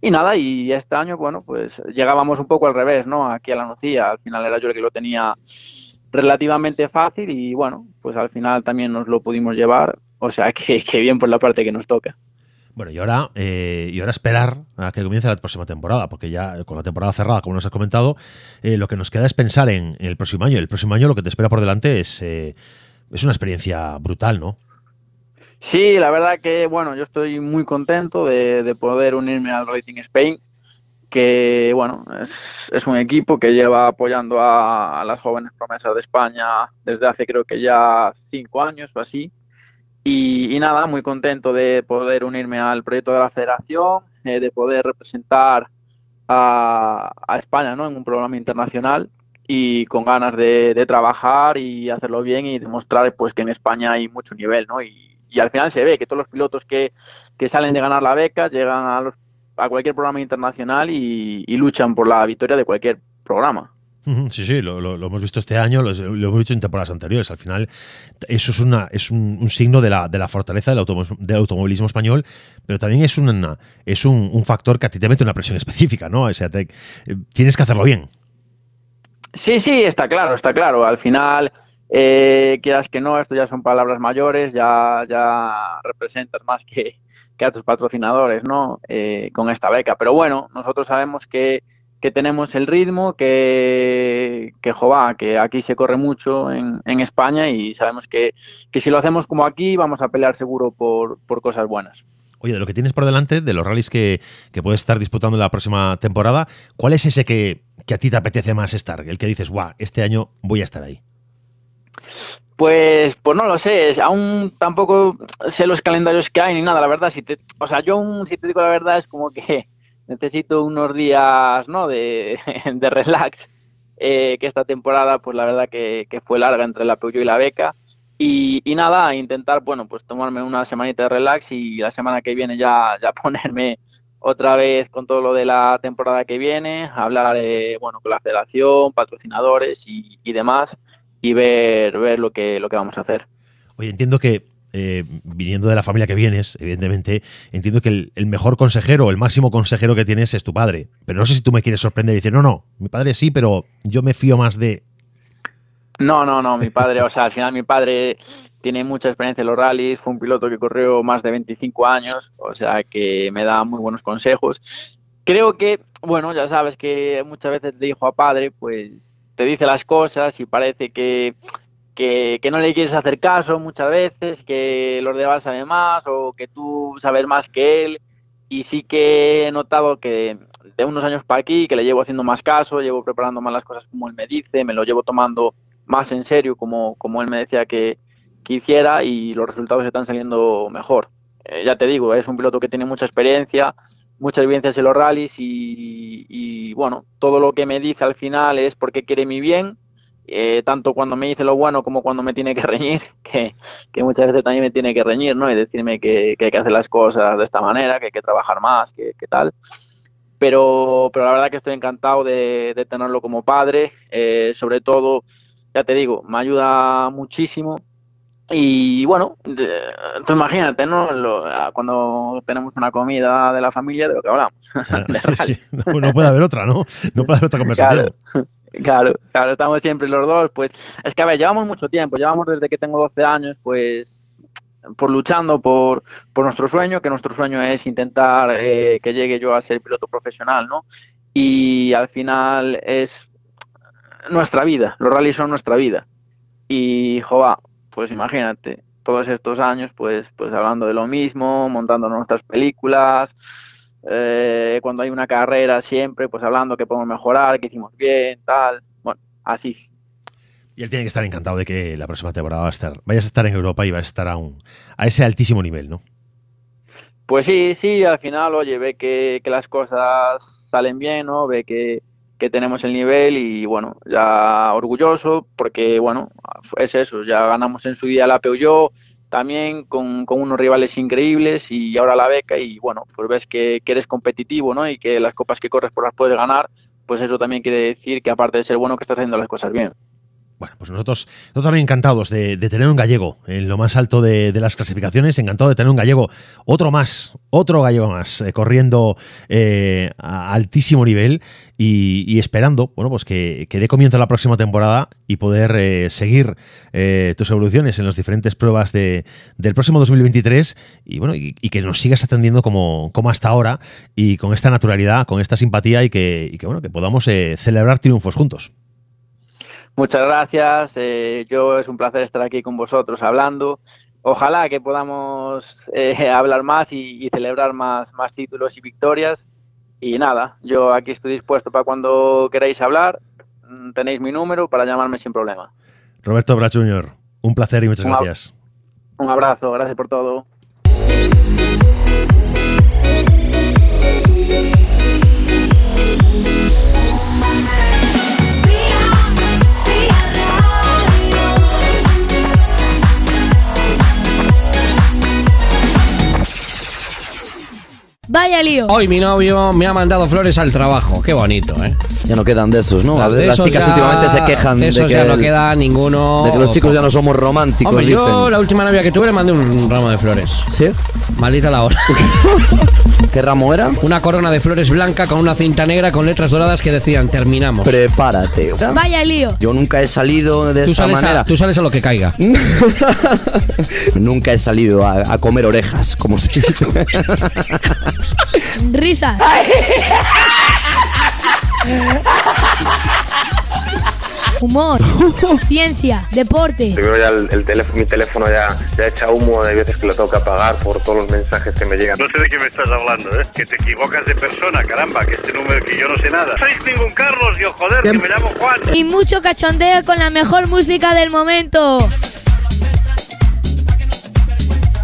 Y nada, y este año, bueno, pues llegábamos un poco al revés, ¿no? Aquí a la Nocía, al final era yo el que lo tenía relativamente fácil y bueno, pues al final también nos lo pudimos llevar, o sea que, bien por la parte que nos toca. Bueno, y ahora, eh, y ahora esperar a que comience la próxima temporada, porque ya con la temporada cerrada, como nos has comentado, eh, lo que nos queda es pensar en, en, el próximo año. El próximo año lo que te espera por delante es, eh, es una experiencia brutal, ¿no? Sí, la verdad que, bueno, yo estoy muy contento de, de poder unirme al Racing Spain, que, bueno, es, es un equipo que lleva apoyando a, las jóvenes promesas de España desde hace creo que ya cinco años o así. Y, y nada, muy contento de poder unirme al proyecto de la federación, eh, de poder representar a, a, España ¿no? en un programa internacional y con ganas de, de, trabajar y hacerlo bien y demostrar pues que en España hay mucho nivel, ¿no? Y, y al final se ve que todos los pilotos que, que salen de ganar la beca llegan a, los, a cualquier programa internacional y, y, luchan por la victoria de cualquier programa. Sí, sí, lo, hemos visto este año, lo, hemos visto en temporadas anteriores. Al final, eso es, una, es un, signo de la, de la fortaleza del, automovilismo español, pero también es, una, es un, factor que a ti te mete una presión específica, ¿no? O sea, eh, tienes que hacerlo bien. Sí, sí, está claro, está claro. Al final, eh, quieras que no, esto ya son palabras mayores, ya, ya representas más que, que a tus patrocinadores, ¿no? Eh, con esta beca. Pero bueno, nosotros sabemos que que tenemos el ritmo, que, que que aquí se corre mucho en, en España y sabemos que, que, si lo hacemos como aquí vamos a pelear seguro por, por cosas buenas. Oye, de lo que tienes por delante, de los rallies que, que puedes estar disputando la próxima temporada, ¿cuál es ese que, que, a ti te apetece más estar? El que dices, guau, este año voy a estar ahí. Pues, pues no lo sé, aún tampoco sé los calendarios que hay ni nada, la verdad. Si te, o sea, yo si te digo la verdad es como que necesito unos días ¿no? de, de relax, eh, que esta temporada pues la verdad que, fue larga entre el apoyo y la beca. Y, nada, intentar, bueno, pues tomarme una semanita de relax y la semana que viene ya, ya ponerme otra vez con todo lo de la temporada que viene, hablar eh, bueno, con la federación, patrocinadores y demás y ver, ver lo, que, lo que vamos a hacer. Oye, entiendo que eh, viniendo de la familia que vienes, evidentemente, entiendo que el, mejor consejero, el máximo consejero que tienes es tu padre. Pero no sé si tú me quieres sorprender y decir, no, no, mi padre sí, pero yo me fío más de... No, no, no, mi padre, o sea, al final mi padre tiene mucha experiencia en los rallies, fue un piloto que corrió más de 25 años, o sea que me da muy buenos consejos. Creo que, bueno, ya sabes que muchas veces de hijo a padre, pues te dice las cosas y parece que que, no le quieres hacer caso muchas veces, que los demás saben más o que tú sabes más que él. Y sí que he notado que de unos años para aquí, que le llevo haciendo más caso, llevo preparando más las cosas como él me dice, me lo llevo tomando más en serio como, como él me decía que, que hiciera y los resultados están saliendo mejor. Eh, ya te digo, es un piloto que tiene mucha experiencia, muchas vivencias en los rallies y, y, bueno, todo lo que me dice al final es porque quiere mi bien eh, tanto cuando me dice lo bueno como cuando me tiene que reñir, que, muchas veces también me tiene que reñir, ¿no? Y decirme que, hay que hacer las cosas de esta manera, que hay que trabajar más, que, tal. Pero, pero la verdad que estoy encantado de, tenerlo como padre, eh, sobre todo, ya te digo, me ayuda muchísimo. Y bueno, tú imagínate, ¿no? cuando tenemos una comida de la familia, de lo que hablamos. no, puede haber otra, ¿no? No puede haber otra conversación. Claro, claro, estamos siempre los dos, pues es que a ver, llevamos mucho tiempo, llevamos desde que tengo 12 años, pues por luchando por, por nuestro sueño, que nuestro sueño es intentar eh, que llegue yo a ser piloto profesional, ¿no? Y al final es nuestra vida, los rallies son nuestra vida. Y, joa, pues imagínate, todos estos años, pues, pues hablando de lo mismo, montando nuestras películas, eh, cuando hay una carrera siempre, pues hablando que podemos mejorar, que hicimos bien, tal, bueno, así. Y él tiene que estar encantado de que la próxima temporada va a estar, vayas a estar en Europa y vas a estar a, a ese altísimo nivel, ¿no? Pues sí, sí, al final, oye, ve que, que las cosas salen bien, ¿no? Ve que, que tenemos el nivel y bueno, ya orgulloso porque bueno, es eso, ya ganamos en su día la Peugeot, también con, unos rivales increíbles y ahora la beca y bueno, pues ves que, eres competitivo ¿no? y que las copas que corres por las puedes ganar, pues eso también quiere decir que aparte de ser bueno que estás haciendo las cosas bien. Bueno, pues nosotros, nosotros también encantados de, tener un gallego en lo más alto de, las clasificaciones, encantado de tener un gallego, otro más, otro gallego más, eh, corriendo eh, a altísimo nivel y, esperando, bueno, pues que, dé comienzo la próxima temporada y poder eh, seguir tus evoluciones en las diferentes pruebas de, del próximo 2023 y bueno, y, que nos sigas atendiendo como, como, hasta ahora y con esta naturalidad, con esta simpatía y y que bueno, que podamos celebrar triunfos juntos. Muchas gracias. Eh, yo es un placer estar aquí con vosotros hablando. Ojalá que podamos eh, hablar más y, celebrar más, más títulos y victorias. Y nada, yo aquí estoy dispuesto para cuando queráis hablar. Mm, tenéis mi número para llamarme sin problema. Roberto Brach Jr., un placer y muchas gracias. Un abrazo, gracias por todo. Vaya lío. Hoy mi novio me ha mandado flores al trabajo. Qué bonito, ¿eh? Ya no quedan de esos, ¿no? De las esos chicas ya- últimamente se quejan de de, esos que, ya no el- queda ninguno. de que los chicos ya no somos románticos, Hombre, yo la última novia que tuve le mandé un ramo de flores. ¿Sí? Maldita la hora. ¿Qué ramo era? Una corona de flores blanca con una cinta negra con letras doradas que decían terminamos. Prepárate. Vaya lío. Yo nunca he salido de Tú sales, manera. a, tú sales a lo que caiga. Nunca he salido a, a comer orejas, como se dice. Risas. Humor. Ciencia. Deporte. Primero ya el, el teléfono, mi teléfono ya, ya echa humo, hay veces que lo tengo que apagar por todos los mensajes que me llegan. No sé de qué me estás hablando, ¿eh? Que te equivocas de persona, caramba, que este número que yo no sé nada. Sois ningún Carlos, yo joder, que me llamo Juan. Y mucho cachondeo con la mejor música del momento.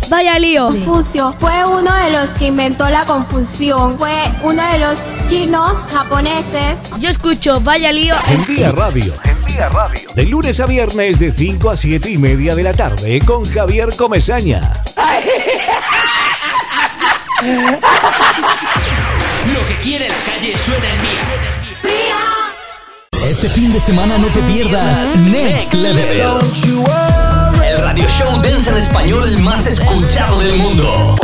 Vaya lío. Confucio fue uno de los que inventó la confusión. Fue uno de los chinos japoneses. Yo escucho Vaya lío. En Vía Radio. En Vía Radio. De lunes a viernes de 5 a 7 y media de la tarde con Javier Comesaña. Lo que quiere la calle suena en Vía. Este fin de semana no te pierdas Next Level. El radio show dance en español más escuchado del mundo.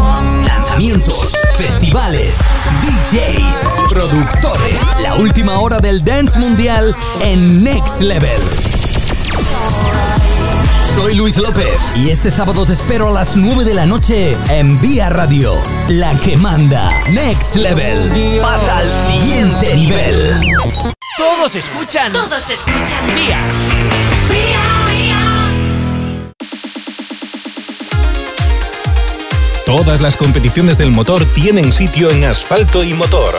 Lanzamientos, festivales, DJs, productores. La última hora del dance mundial en Next Level. Soy Luis López y este sábado te espero a las 9 de la noche en Vía Radio, la que manda Next Level. Pasa al siguiente nivel. Todos escuchan. Todos escuchan. Vía. Todas las competiciones del motor tienen sitio en asfalto y motor.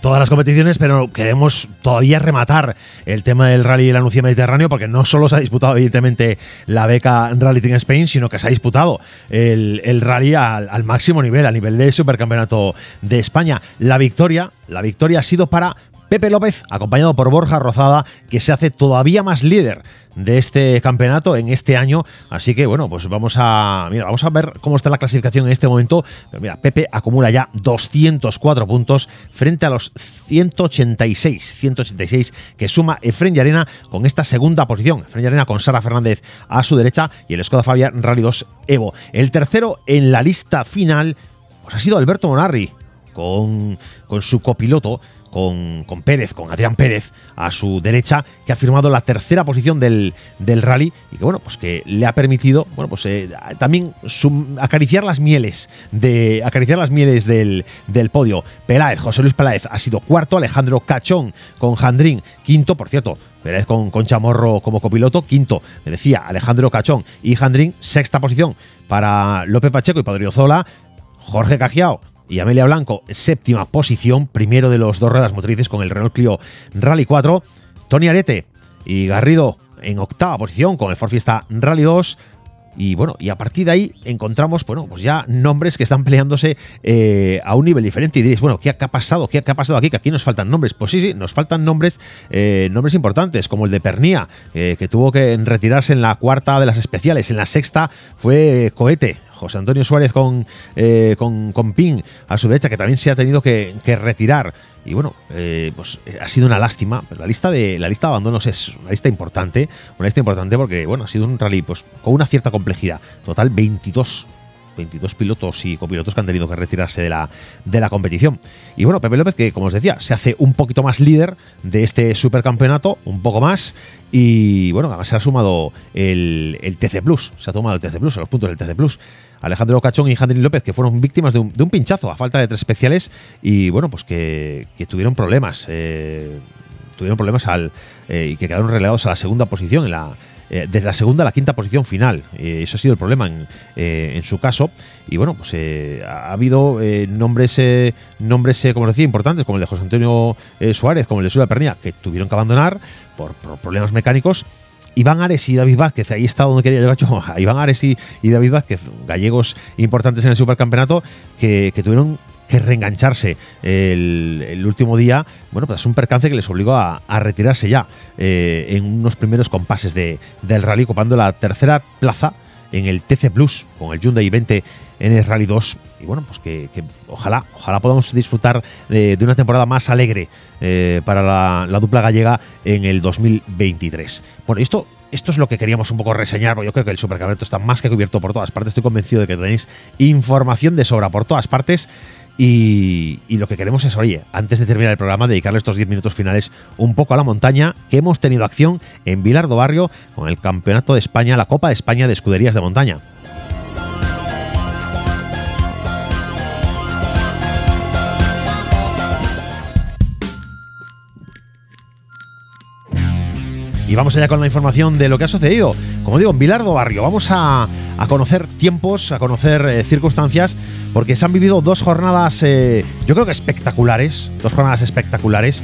todas las competiciones, pero queremos todavía rematar el tema del Rally de la Nucía Mediterráneo, porque no solo se ha disputado, evidentemente, la beca Rally Team Spain, sino que se ha disputado el, rally al, al máximo nivel, a nivel de supercampeonato de España. La victoria, la victoria ha sido para Pepe López, acompañado por Borja Rozada, que se hace todavía más líder de este campeonato en este año. Así que bueno, pues vamos a. Mira, vamos a ver cómo está la clasificación en este momento. Pero mira, Pepe acumula ya 204 puntos frente a los 186, 186 que suma Efren Llarena con esta segunda posición. Efren Llarena con Sara Fernández a su derecha y el Skoda Fabia Rally 2 Evo. El tercero en la lista final pues ha sido Alberto Monarri con, con su copiloto con, Pérez, con Adrián Pérez a su derecha, que ha firmado la tercera posición del, rally y que bueno, pues que le ha permitido, bueno, pues eh, también acariciar las mieles de acariciar las mieles del, del, podio. Peláez, José Luis Peláez ha sido cuarto, Alejandro Cachón con Jandrín, quinto, por cierto, Peláez con, con Chamorro como copiloto, quinto, me decía Alejandro Cachón y Jandrín, sexta posición para López Pacheco y Padre Zola, Jorge Cajiao y Amelia Blanco, séptima posición, primero de los dos ruedas motrices con el Renault Clio Rally 4. Tony Arete y Garrido en octava posición con el Ford Fiesta Rally 2. Y bueno, y a partir de ahí encontramos, bueno, pues ya nombres que están peleándose eh, a un nivel diferente. Y diréis, bueno, ¿qué ha pasado? ¿Qué, ha pasado aquí? Que aquí nos faltan nombres. Pues sí, sí, nos faltan nombres, eh, nombres importantes, como el de Pernía, eh, que tuvo que retirarse en la cuarta de las especiales. En la sexta fue Cohete, José Antonio Suárez con, eh, con, con, Pin a su derecha, que también se ha tenido que, retirar. Y bueno, eh, pues ha sido una lástima. La lista de la lista de abandonos es una lista importante, una lista importante porque bueno, ha sido un rally pues con una cierta complejidad. Total 22 22 pilotos y copilotos que han tenido que retirarse de la, de la competición. Y bueno, Pepe López, que como os decía, se hace un poquito más líder de este supercampeonato, un poco más. Y bueno, además se ha sumado el, el TC Plus, se ha tomado el TC Plus, los puntos del TC Plus. Alejandro Cachón y Jandrín López, que fueron víctimas de un, de un, pinchazo a falta de tres especiales y bueno, pues que, que tuvieron problemas. Eh, tuvieron problemas al eh, y que quedaron relegados a la segunda posición en la, eh, desde la segunda a la quinta posición final. Eh, eso ha sido el problema en, eh, en su caso. Y bueno, pues ha habido nombres, nombres como decía, importantes, como el de José Antonio Suárez, como el de Sula Pernilla, que tuvieron que abandonar por, por, problemas mecánicos. Iván Ares y David Vázquez, ahí está donde quería llegar yo, a Iván Ares y, y David Vázquez, gallegos importantes en el supercampeonato, que, que tuvieron que reengancharse el, último día, bueno, pues es un percance que les obligó a, retirarse ya eh, en unos primeros compases de, del rally, ocupando la tercera plaza en el TC Plus con el Hyundai 20 en el Rally 2 y bueno, pues que, ojalá, ojalá podamos disfrutar de, una temporada más alegre eh, para la, la dupla gallega en el 2023. Bueno, esto esto es lo que queríamos un poco reseñar, yo creo que el supercampeonato está más que cubierto por todas partes. Estoy convencido de que tenéis información de sobra por todas partes. Y, lo que queremos es, oye, antes de terminar el programa, dedicarle estos 10 minutos finales un poco a la montaña, que hemos tenido acción en Vilardo Barrio con el Campeonato de España, la Copa de España de Escuderías de Montaña. Y vamos allá con la información de lo que ha sucedido. Como digo, en Vilardo Barrio. Vamos a, a conocer tiempos, a conocer eh, circunstancias, porque se han vivido dos jornadas, eh, yo creo que espectaculares. Dos jornadas espectaculares.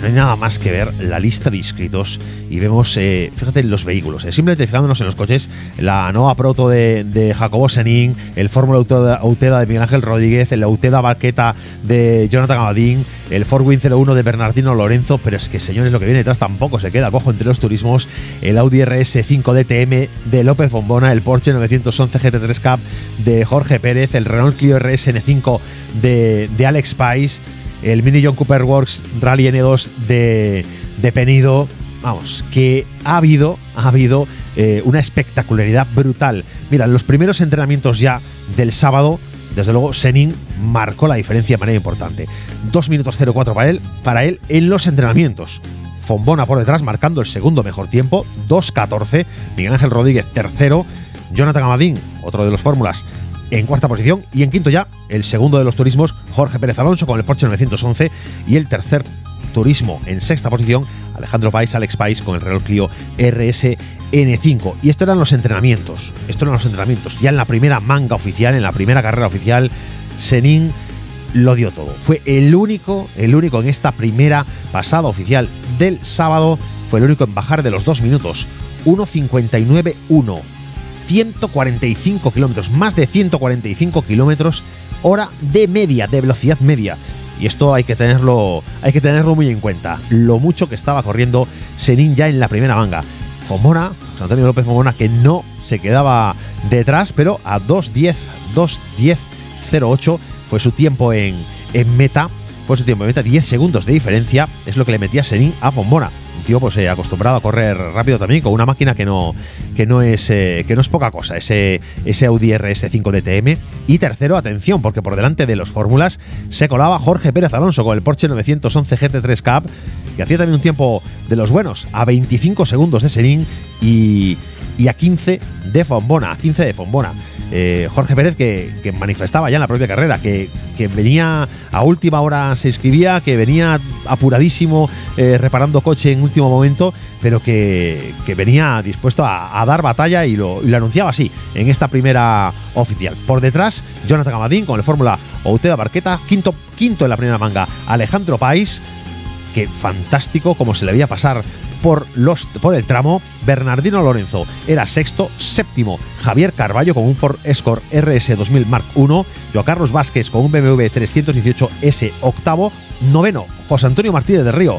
No hay nada más que ver la lista de inscritos y vemos, eh, fíjate, los vehículos. eh, simplemente fijándonos en los coches, la nueva proto de, Jacobo Senin, el Fórmula Auteda de Miguel Ángel Rodríguez, el Auteda Barqueta de Jonathan Abadín, el Ford Win 01 de Bernardino Lorenzo, pero es que, señores, lo que viene detrás tampoco se queda cojo entre los turismos. El Audi RS5 DTM de López Bombona, el Porsche 911 GT3 Cup de Jorge Pérez, el Renault Clio RS N5 de, Alex Pais, el Mini John Cooper Works Rally N2 de, de Penido. Vamos, que ha habido, ha habido eh, una espectacularidad brutal. Mira, los primeros entrenamientos ya del sábado, desde luego, Senin marcó la diferencia de manera importante. 2 minutos 04 para él, para él en los entrenamientos. Fombona por detrás, marcando el segundo mejor tiempo, 2.14. Miguel Ángel Rodríguez, tercero. Jonathan Amadín, otro de los fórmulas, en cuarta posición. Y en quinto ya, el segundo de los turismos, Jorge Pérez Alonso con el Porsche 911. Y el tercer turismo en sexta posición, Alejandro Pais, Alex Pais con el Renault Clio RS N5. Y esto eran los entrenamientos. Esto eran los entrenamientos. Ya en la primera manga oficial, en la primera carrera oficial, Senin lo dio todo. Fue el único, el único en esta primera pasada oficial del sábado, fue el único en bajar de los dos minutos. 1.59.1. 145 kilómetros, más de 145 kilómetros hora de media, de velocidad media. Y esto hay que tenerlo, hay que tenerlo muy en cuenta. Lo mucho que estaba corriendo Senin ya en la primera manga. Fomona, José Antonio López Fomona, que no se quedaba detrás, pero a 2.10, 2.10.08 fue su tiempo en, en meta. Fue su tiempo en meta, 10 segundos de diferencia, es lo que le metía Senin a Fomona. Tío pues eh, acostumbrado a correr rápido también con una máquina que no, que no, es, eh, que no es poca cosa, ese, ese Audi RS5 DTM. Y tercero, atención, porque por delante de los fórmulas se colaba Jorge Pérez Alonso con el Porsche 911 GT3 Cup, que hacía también un tiempo de los buenos, a 25 segundos de Senin y, y a 15 de Fombona, a 15 de Fombona. Eh, Jorge Pérez que, manifestaba ya en la propia carrera que, venía a última hora se inscribía, que venía apuradísimo eh, reparando coche en último momento, pero que, venía dispuesto a, dar batalla y lo, anunciaba así en esta primera oficial. Por detrás, Jonathan Amadín con el Fórmula Outeda Barqueta, quinto, quinto en la primera manga, Alejandro Pais, que fantástico como se le veía pasar por, los, por el tramo. Bernardino Lorenzo era sexto, séptimo Javier Carballo con un Ford Escort RS 2000 Mark I, Joao Carlos Vázquez con un BMW 318S octavo, noveno José Antonio Martínez de Río,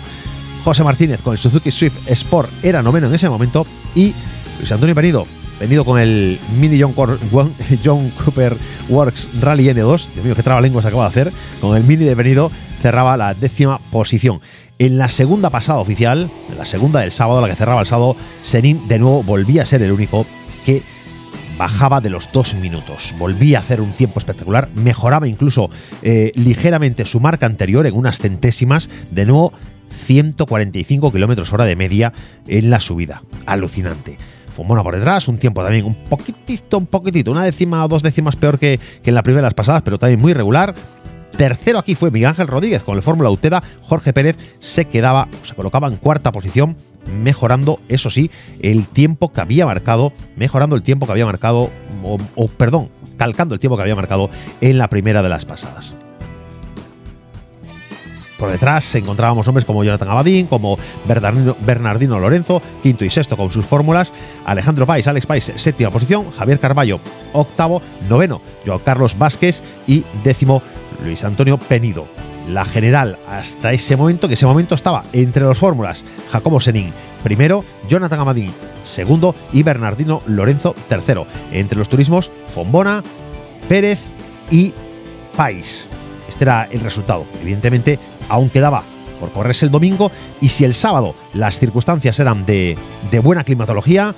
José Martínez con el Suzuki Swift Sport era noveno en ese momento y Luis Antonio Penido venido con el Mini John, John, Cooper Works Rally N2, Dios mío, qué trabalenguas acaba de hacer, con el Mini de venido cerraba la décima posición. En la segunda pasada oficial, en la segunda del sábado, la que cerraba el sábado, Senin de nuevo volvía a ser el único que bajaba de los dos minutos. Volvía a hacer un tiempo espectacular, mejoraba incluso eh, ligeramente su marca anterior en unas centésimas, de nuevo 145 kilómetros hora de media en la subida. Alucinante. Fumona por detrás, un tiempo también un poquitito, un poquitito, una décima o dos décimas peor que, en las primeras pasadas, pero también muy regular. Tercero aquí fue Miguel Ángel Rodríguez con el Fórmula Uteda. Jorge Pérez se quedaba, se colocaba en cuarta posición, mejorando, eso sí, el tiempo que había marcado, mejorando el tiempo que había marcado, o, perdón, calcando el tiempo que había marcado en la primera de las pasadas. Por detrás encontrábamos hombres como Jonathan Abadín, como Bernardino, Bernardino, Lorenzo, quinto y sexto con sus fórmulas, Alejandro Pais, Alex Pais, séptima posición, Javier Carballo, octavo, noveno, Joao Carlos Vázquez y décimo, Luis Antonio Penido. la general hasta ese momento, que ese momento estaba entre los fórmulas Jacobo Senin primero, Jonathan Amadín segundo y Bernardino Lorenzo tercero. Entre los turismos, Fombona, Pérez y País. Este era el resultado. Evidentemente, aún quedaba por correrse el domingo y si el sábado las circunstancias eran de, de buena climatología,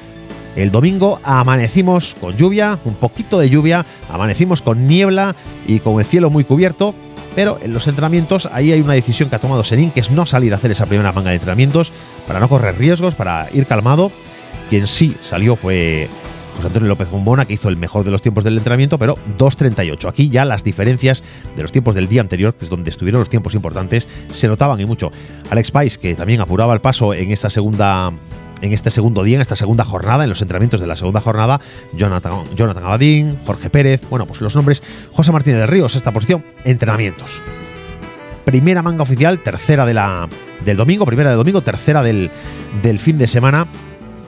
el domingo amanecimos con lluvia, un poquito de lluvia, amanecimos con niebla y con el cielo muy cubierto, pero en los entrenamientos ahí hay una decisión que ha tomado Serín, que es no salir a hacer esa primera manga de entrenamientos para no correr riesgos, para ir calmado. Quien sí salió fue José Antonio López Bombona, que hizo el mejor de los tiempos del entrenamiento, pero 2.38. Aquí ya las diferencias de los tiempos del día anterior, que es donde estuvieron los tiempos importantes, se notaban y mucho. Alex Pais, que también apuraba el paso en esta segunda en este segundo día, en esta segunda jornada, en los entrenamientos de la segunda jornada, Jonathan, Jonathan Abadín, Jorge Pérez, bueno, pues los nombres, José Martínez de Ríos, esta posición, entrenamientos. Primera manga oficial, tercera de la, del domingo, primera de domingo, tercera del, del fin de semana.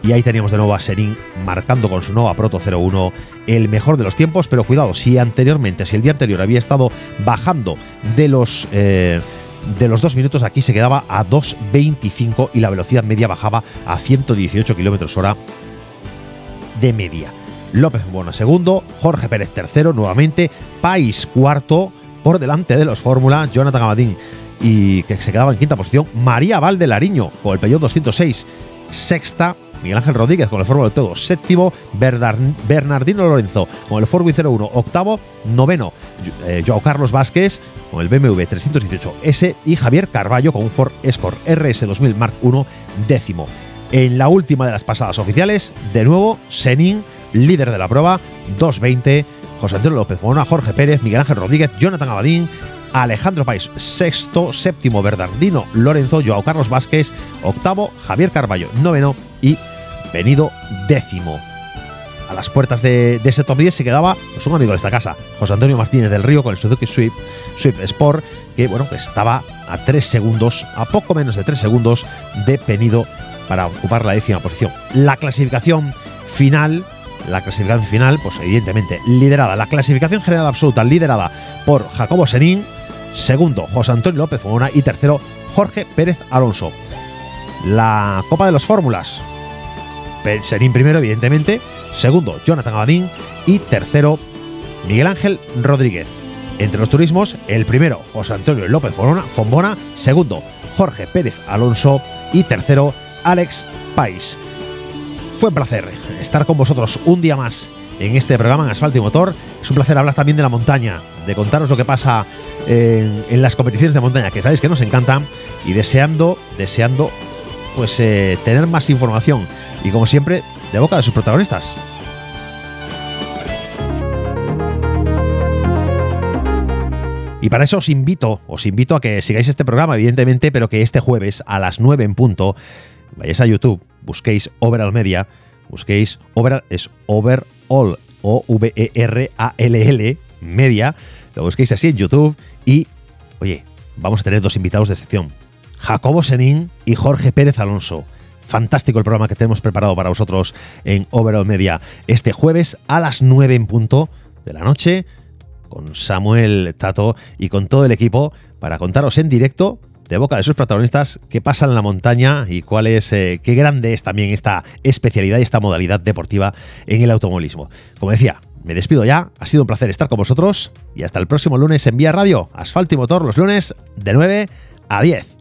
Y ahí teníamos de nuevo a Serín marcando con su Nova Proto 01 el mejor de los tiempos, pero cuidado, si anteriormente, si el día anterior había estado bajando de los... Eh, de los dos minutos aquí se quedaba a 2.25 y la velocidad media bajaba a 118 kilómetros hora de media. López Bona segundo, Jorge Pérez tercero nuevamente, País cuarto, por delante de los Fórmula, Jonathan Abadín y que se quedaba en quinta posición, María Valdelariño con el Peugeot 206, sexta, Miguel Ángel Rodríguez con el Fórmula de todo, séptimo, Bernardino Lorenzo con el Fórmula 01, octavo, noveno, eh, Joao Carlos Vázquez con el BMW 318S y Javier Carballo con un Ford Escort RS 2000 Mark I, décimo. En la última de las pasadas oficiales, de nuevo, Senin, líder de la prueba, 220, José Antonio López Mona, Jorge Pérez, Miguel Ángel Rodríguez, Jonathan Abadín, Alejandro País, sexto, séptimo, Bernardino Lorenzo, Joao Carlos Vázquez, octavo, Javier Carballo, noveno y Venido décimo. A las puertas de, ese top 10 se quedaba pues, un amigo de esta casa, José Antonio Martínez del Río, con el Suzuki Swift, Swift Sport, que bueno, que estaba a 3 segundos, a poco menos de 3 segundos de Penido para ocupar la décima posición. La clasificación final, la clasificación final, pues evidentemente liderada, la clasificación general absoluta liderada por Jacobo Senín, segundo José Antonio López Fomona y tercero Jorge Pérez Alonso. La Copa de las Fórmulas, Serín primero, evidentemente, segundo Jonathan Abadín y tercero Miguel Ángel Rodríguez. Entre los turismos, el primero José Antonio López Fombona, segundo Jorge Pérez Alonso y tercero Alex Pais. Fue un placer estar con vosotros un día más en este programa en Asfalto y Motor. Es un placer hablar también de la montaña, de contaros lo que pasa en, las competiciones de montaña, que sabéis que nos encantan, y deseando, deseando, pues eh, tener más información. Y como siempre, de boca de sus protagonistas. Y para eso os invito, os invito a que sigáis este programa, evidentemente, pero que este jueves a las 9 en punto vayáis a YouTube, busquéis Overall Media, busquéis Overall, es Overall, O-V-E-R-A-L-L, Media, lo busquéis así en YouTube y, oye, vamos a tener dos invitados de sección, Jacobo Senín y Jorge Pérez Alonso. Fantástico el programa que tenemos preparado para vosotros en Overall Media este jueves a las 9 en punto de la noche con Samuel Tato y con todo el equipo para contaros en directo de boca de sus protagonistas qué pasa en la montaña y cuál es, eh, qué grande es también esta especialidad y esta modalidad deportiva en el automovilismo. Como decía, me despido ya, ha sido un placer estar con vosotros y hasta el próximo lunes en Vía Radio, Asfalto y Motor los lunes de 9 a 10.